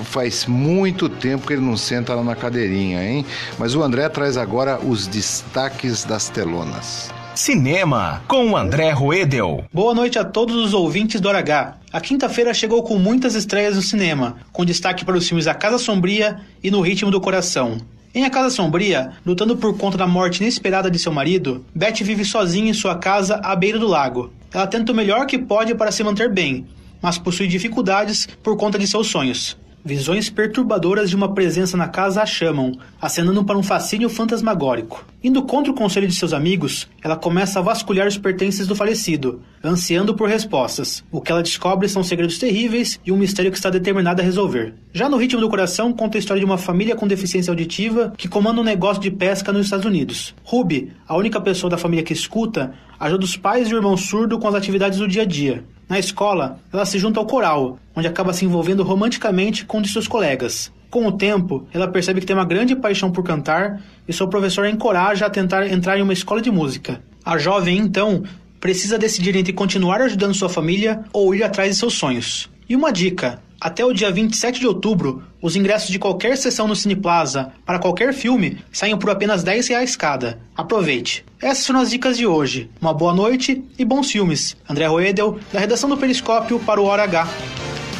Faz muito tempo que ele não senta lá na cadeirinha, hein? Mas o André traz agora os destaques das telonas. Cinema, com o André Roedel. Boa noite a todos os ouvintes do H. A quinta-feira chegou com muitas estreias no cinema, com destaque para os filmes A Casa Sombria e No Ritmo do Coração. Em A Casa Sombria, lutando por conta da morte inesperada de seu marido, Beth vive sozinha em sua casa à beira do lago. Ela tenta o melhor que pode para se manter bem, mas possui dificuldades por conta de seus sonhos. Visões perturbadoras de uma presença na casa a chamam, acenando para um fascínio fantasmagórico. Indo contra o conselho de seus amigos, ela começa a vasculhar os pertences do falecido, ansiando por respostas. O que ela descobre são segredos terríveis e um mistério que está determinada a resolver. Já no Ritmo do Coração, conta a história de uma família com deficiência auditiva que comanda um negócio de pesca nos Estados Unidos. Ruby, a única pessoa da família que escuta, ajuda os pais e o irmão surdo com as atividades do dia a dia. Na escola, ela se junta ao coral, onde acaba se envolvendo romanticamente com um de seus colegas. Com o tempo, ela percebe que tem uma grande paixão por cantar e seu professor a encoraja a tentar entrar em uma escola de música. A jovem, então, precisa decidir entre continuar ajudando sua família ou ir atrás de seus sonhos. E uma dica: até o dia 27 de outubro, os ingressos de qualquer sessão no Cineplaza para qualquer filme saem por apenas 10 reais cada. Aproveite! Essas são as dicas de hoje. Uma boa noite e bons filmes. André Roedel, da redação do Periscópio para o Hora H.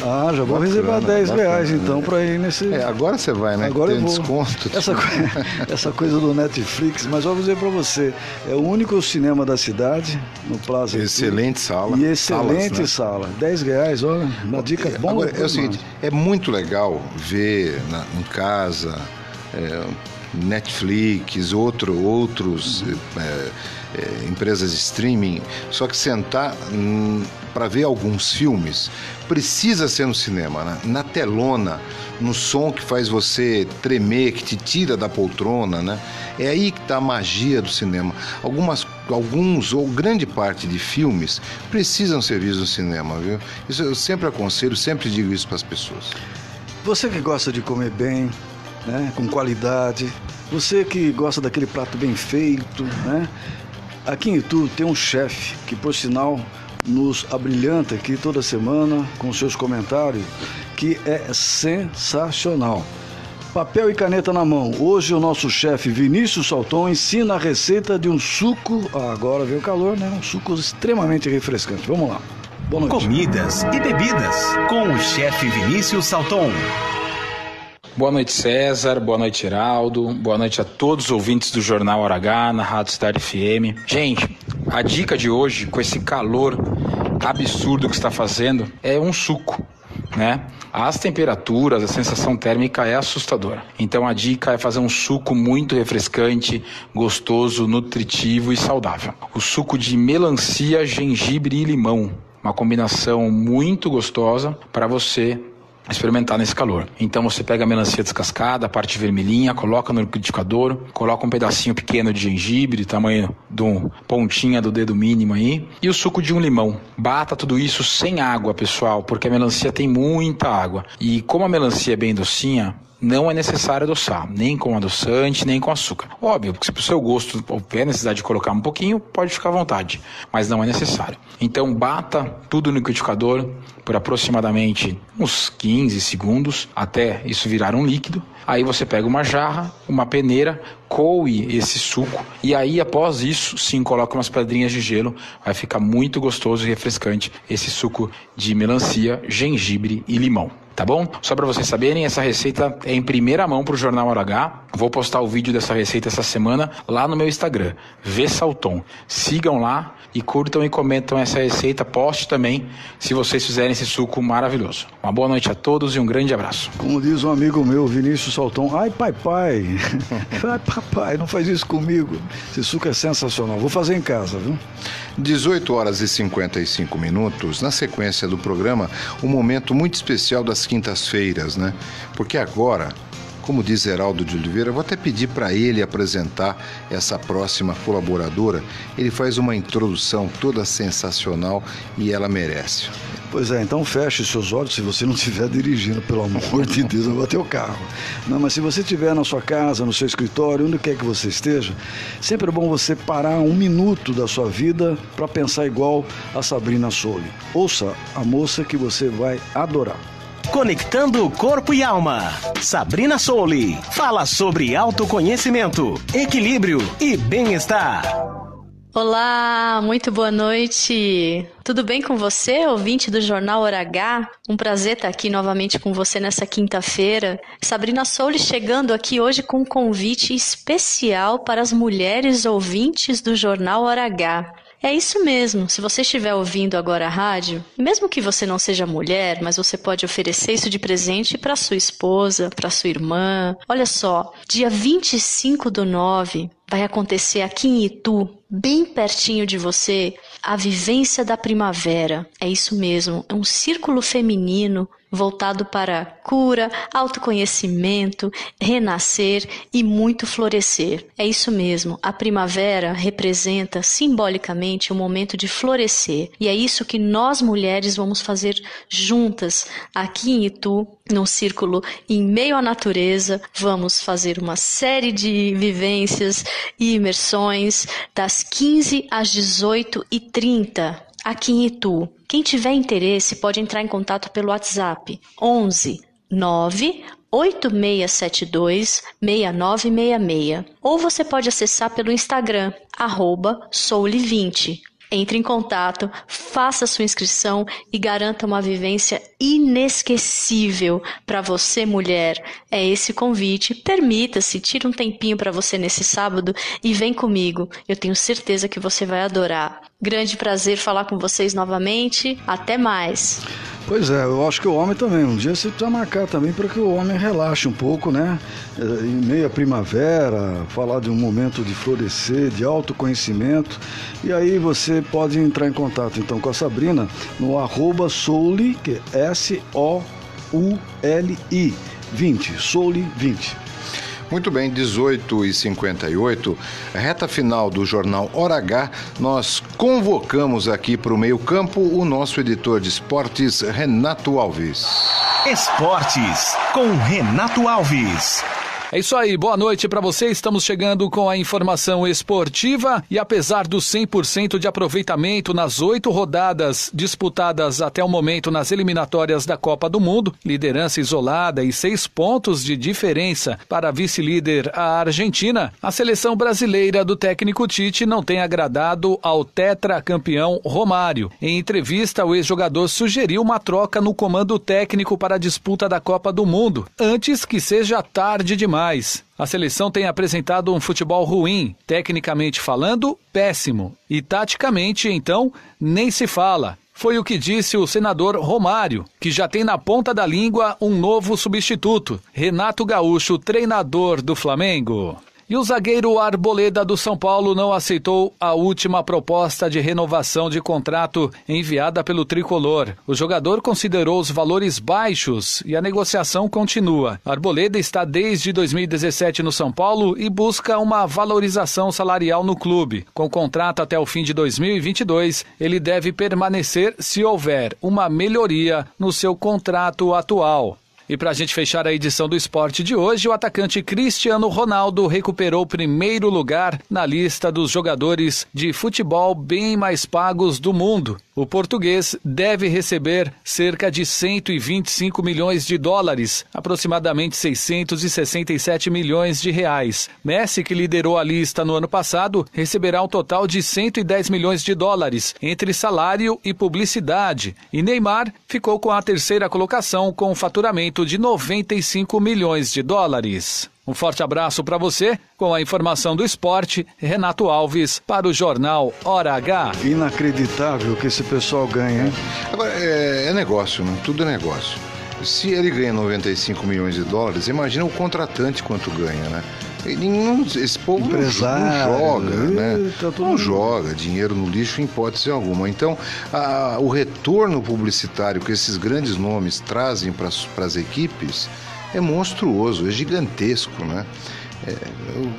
Ah, já vou bacana, reservar 10 bacana, reais então né? para ir nesse. É, agora você vai, né? Agora Tem eu vou. desconto. Essa, essa coisa do Netflix, mas vou dizer para você, é o único cinema da cidade, no Plaza. Excelente sala. E excelente Salas, né? sala. 10 reais, olha, uma dica é, boa. Agora, é o seguinte, é muito legal ver na, em casa. É, Netflix, outro, outros é, é, empresas de streaming, só que sentar para ver alguns filmes precisa ser no cinema, né? na telona, no som que faz você tremer, que te tira da poltrona, né? É aí que está a magia do cinema. Algumas, alguns ou grande parte de filmes precisam ser vistos no cinema, viu? Isso eu sempre aconselho, sempre digo isso para as pessoas. Você que gosta de comer bem, né, com qualidade, você que gosta daquele prato bem feito, né? Aqui em Itu tem um chefe que, por sinal, nos abrilhanta aqui toda semana com seus comentários, que é sensacional. Papel e caneta na mão. Hoje o nosso chefe Vinícius Salton ensina a receita de um suco. Ah, agora veio o calor, né? Um suco extremamente refrescante. Vamos lá. Boa noite. Comidas e bebidas com o chefe Vinícius Salton. Boa noite, César. Boa noite, Geraldo. Boa noite a todos os ouvintes do Jornal H, na Rádio Cidade FM. Gente, a dica de hoje, com esse calor absurdo que está fazendo, é um suco. Né? As temperaturas, a sensação térmica é assustadora. Então a dica é fazer um suco muito refrescante, gostoso, nutritivo e saudável. O suco de melancia, gengibre e limão. Uma combinação muito gostosa para você experimentar nesse calor. Então você pega a melancia descascada, a parte vermelhinha, coloca no liquidificador, coloca um pedacinho pequeno de gengibre, tamanho de um pontinha do dedo mínimo aí, e o suco de um limão. Bata tudo isso sem água, pessoal, porque a melancia tem muita água. E como a melancia é bem docinha, não é necessário adoçar, nem com adoçante, nem com açúcar. Óbvio, porque se o seu gosto houver necessidade de colocar um pouquinho, pode ficar à vontade, mas não é necessário. Então bata tudo no liquidificador por aproximadamente uns 15 segundos até isso virar um líquido. Aí você pega uma jarra, uma peneira, coe esse suco e aí após isso sim coloca umas pedrinhas de gelo, vai ficar muito gostoso e refrescante esse suco de melancia, gengibre e limão tá bom? Só para vocês saberem, essa receita é em primeira mão para o Jornal Hora H. Vou postar o vídeo dessa receita essa semana lá no meu Instagram, Vsalton. Sigam lá e curtam e comentam essa receita. Poste também se vocês fizerem esse suco maravilhoso. Uma boa noite a todos e um grande abraço. Como diz um amigo meu, Vinícius Salton, ai pai pai, ai papai, não faz isso comigo. Esse suco é sensacional. Vou fazer em casa, viu? 18 horas e 55 minutos, na sequência do programa, um momento muito especial das quintas-feiras, né? Porque agora como diz Heraldo de Oliveira, vou até pedir para ele apresentar essa próxima colaboradora. Ele faz uma introdução toda sensacional e ela merece. Pois é, então feche seus olhos se você não estiver dirigindo, pelo amor de Deus, não bater o carro. Não, mas se você estiver na sua casa, no seu escritório, onde quer que você esteja, sempre é bom você parar um minuto da sua vida para pensar igual a Sabrina Soli. Ouça a moça que você vai adorar. Conectando corpo e alma. Sabrina Soli fala sobre autoconhecimento, equilíbrio e bem-estar. Olá, muito boa noite. Tudo bem com você, ouvinte do Jornal Hora H? Um prazer estar aqui novamente com você nessa quinta-feira. Sabrina Souli chegando aqui hoje com um convite especial para as mulheres ouvintes do Jornal Hora H. É isso mesmo. Se você estiver ouvindo agora a rádio, mesmo que você não seja mulher, mas você pode oferecer isso de presente para sua esposa, para sua irmã. Olha só, dia 25 do 9 vai acontecer aqui em Itu, bem pertinho de você, a vivência da primavera. É isso mesmo, é um círculo feminino voltado para cura, autoconhecimento, renascer e muito florescer. É isso mesmo, a primavera representa simbolicamente o momento de florescer. E é isso que nós mulheres vamos fazer juntas aqui em Itu, num círculo em meio à natureza. Vamos fazer uma série de vivências e imersões das 15 às 18 e 30 aqui em Itu. Quem tiver interesse pode entrar em contato pelo WhatsApp 11 9 8672 6966 ou você pode acessar pelo Instagram arroba soule20. Entre em contato, faça sua inscrição e garanta uma vivência inesquecível para você, mulher. É esse convite. Permita-se, tire um tempinho para você nesse sábado e vem comigo. Eu tenho certeza que você vai adorar. Grande prazer falar com vocês novamente. Até mais. Pois é, eu acho que o homem também. Um dia você precisa marcar também para que o homem relaxe um pouco, né? É, em meio à primavera, falar de um momento de florescer, de autoconhecimento. E aí você pode entrar em contato então com a Sabrina no arroba Souli, que é S-O-U-L-I 20, Souli 20. Muito bem, 18 e 58, reta final do jornal Hora H, nós convocamos aqui para o meio-campo o nosso editor de esportes, Renato Alves. Esportes com Renato Alves. É isso aí, boa noite para você. Estamos chegando com a informação esportiva e apesar do 100% de aproveitamento nas oito rodadas disputadas até o momento nas eliminatórias da Copa do Mundo, liderança isolada e seis pontos de diferença para vice-líder a Argentina, a seleção brasileira do técnico Tite não tem agradado ao tetracampeão Romário. Em entrevista, o ex-jogador sugeriu uma troca no comando técnico para a disputa da Copa do Mundo, antes que seja tarde demais mais. A seleção tem apresentado um futebol ruim, tecnicamente falando, péssimo. E taticamente, então, nem se fala. Foi o que disse o senador Romário, que já tem na ponta da língua um novo substituto, Renato Gaúcho, treinador do Flamengo. E o zagueiro Arboleda do São Paulo não aceitou a última proposta de renovação de contrato enviada pelo tricolor. O jogador considerou os valores baixos e a negociação continua. Arboleda está desde 2017 no São Paulo e busca uma valorização salarial no clube. Com contrato até o fim de 2022, ele deve permanecer se houver uma melhoria no seu contrato atual. E para a gente fechar a edição do esporte de hoje, o atacante Cristiano Ronaldo recuperou o primeiro lugar na lista dos jogadores de futebol bem mais pagos do mundo. O português deve receber cerca de 125 milhões de dólares, aproximadamente 667 milhões de reais. Messi, que liderou a lista no ano passado, receberá um total de 110 milhões de dólares entre salário e publicidade. E Neymar ficou com a terceira colocação com um faturamento de 95 milhões de dólares. Um forte abraço para você. Com a informação do esporte, Renato Alves para o Jornal Hora H. Inacreditável que esse pessoal ganha, hein? Agora, é, é negócio, né? tudo é negócio. Se ele ganha 95 milhões de dólares, imagina o contratante quanto ganha, né? Não, esse povo Empresário, não joga, né? tá não joga dinheiro no lixo em hipótese alguma. Então, a- o retorno publicitário que esses grandes nomes trazem para as equipes é monstruoso, é gigantesco, né? É,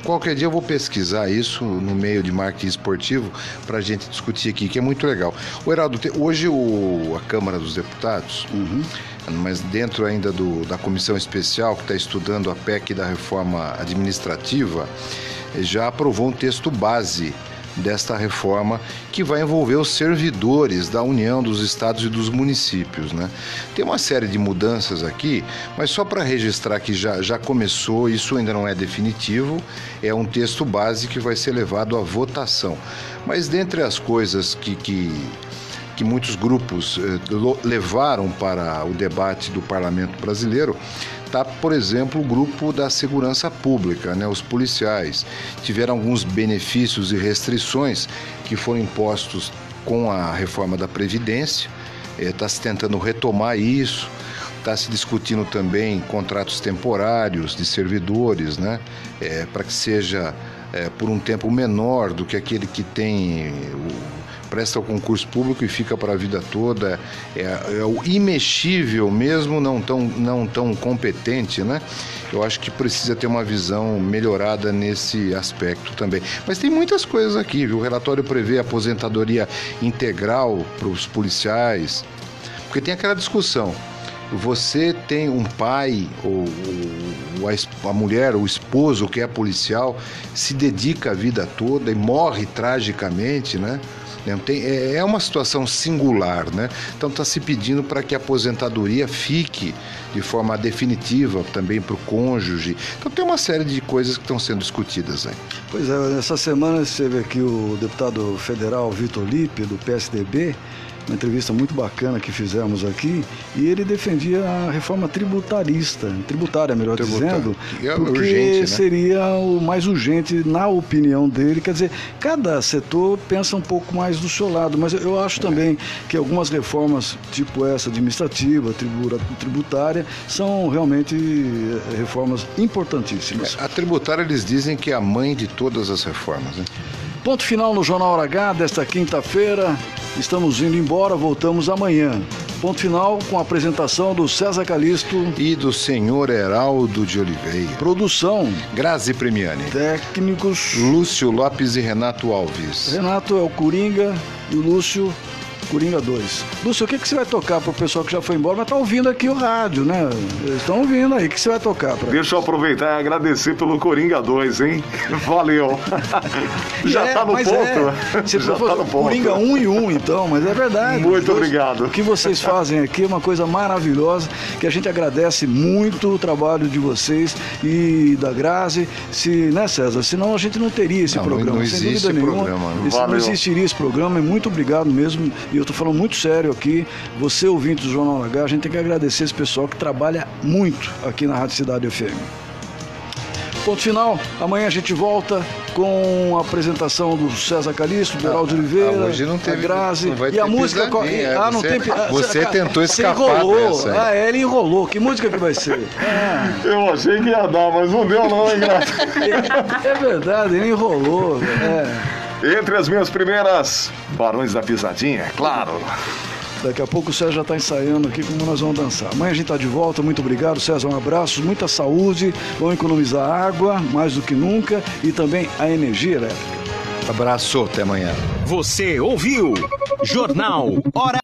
qualquer dia eu vou pesquisar isso no meio de marketing esportivo para a gente discutir aqui, que é muito legal. O Heraldo, hoje o, a Câmara dos Deputados, uhum. mas dentro ainda do, da comissão especial que está estudando a PEC da reforma administrativa, já aprovou um texto base desta reforma que vai envolver os servidores da União dos Estados e dos municípios. Né? Tem uma série de mudanças aqui, mas só para registrar que já, já começou, isso ainda não é definitivo, é um texto base que vai ser levado à votação. Mas dentre as coisas que, que que muitos grupos eh, levaram para o debate do parlamento brasileiro está, por exemplo, o grupo da segurança pública, né? os policiais. Tiveram alguns benefícios e restrições que foram impostos com a reforma da Previdência. Está eh, se tentando retomar isso. Está se discutindo também contratos temporários de servidores, né? É, para que seja é, por um tempo menor do que aquele que tem o presta o concurso público e fica para a vida toda, é, é, o imexível mesmo, não tão, não tão competente, né? Eu acho que precisa ter uma visão melhorada nesse aspecto também. Mas tem muitas coisas aqui, viu? O relatório prevê aposentadoria integral para os policiais, porque tem aquela discussão você tem um pai ou, ou a, a, mulher, o esposo que é policial, se dedica a vida toda e morre tragicamente, né? Tem, é, é uma situação singular, né? Então está se pedindo para que a aposentadoria fique de forma definitiva também para o cônjuge. Então tem uma série de coisas que estão sendo discutidas aí. Pois é, essa semana esteve aqui o deputado federal Vitor Lipe, do PSDB, uma entrevista muito bacana que fizemos aqui, e ele defendia a reforma tributarista, tributária, melhor dizendo, é porque urgente, né? seria o mais urgente na opinião dele. Quer dizer, cada setor pensa um pouco mais do seu lado, mas eu acho também que algumas reformas, tipo essa administrativa, tributária, são realmente eh, reformas importantíssimas. A tributária eles dizem que é a mãe de todas as reformas, né? Ponto final no Jornal Hora H desta quinta-feira. Estamos indo embora, voltamos amanhã. Ponto final com a apresentação do César Calisto e do senhor Heraldo de Oliveira. Produção Grazi Premiani. Técnicos Lúcio Lopes e Renato Alves. Renato é o Coringa e o Lúcio Coringa 2. Lúcio, o que, que você vai tocar pro pessoal que já foi embora, mas tá ouvindo aqui o rádio, né? Eles estão ouvindo aí. O que você vai tocar? Pra... Deixa eu aproveitar e agradecer pelo Coringa 2, hein? Valeu. já é, tá no ponto. É. Você já tá no ponto. Coringa 1 e 1, então, mas é verdade. Muito obrigado. O que vocês fazem aqui é uma coisa maravilhosa, que a gente agradece muito o trabalho de vocês e da Grazi. Se, né, César? Senão a gente não teria esse não, programa. Não, sem dúvida nenhuma. Programa, não. não existiria esse programa. E muito obrigado mesmo. E eu estou falando muito sério aqui. Você, ouvinte do Jornal H, a gente tem que agradecer esse pessoal que trabalha muito aqui na Rádio Cidade FM. Ponto final. Amanhã a gente volta com a apresentação do César Calixto, do Heraldo Oliveira, ah, hoje não teve, a Grazi não e a música. É, ah, não você, tem. Você ah, tentou escapar enrolou. dessa. Ah, é, ele enrolou. Que música que vai ser? Ah. Eu achei que ia dar, mas não deu não, hein, Grazi? É, é verdade, ele enrolou. É. Entre as minhas primeiras, Barões da Pisadinha, é claro. Daqui a pouco o César já está ensaiando aqui como nós vamos dançar. Amanhã a gente está de volta. Muito obrigado, César. Um abraço, muita saúde. Vamos economizar água mais do que nunca e também a energia elétrica. Abraço, até amanhã. Você ouviu Jornal Hora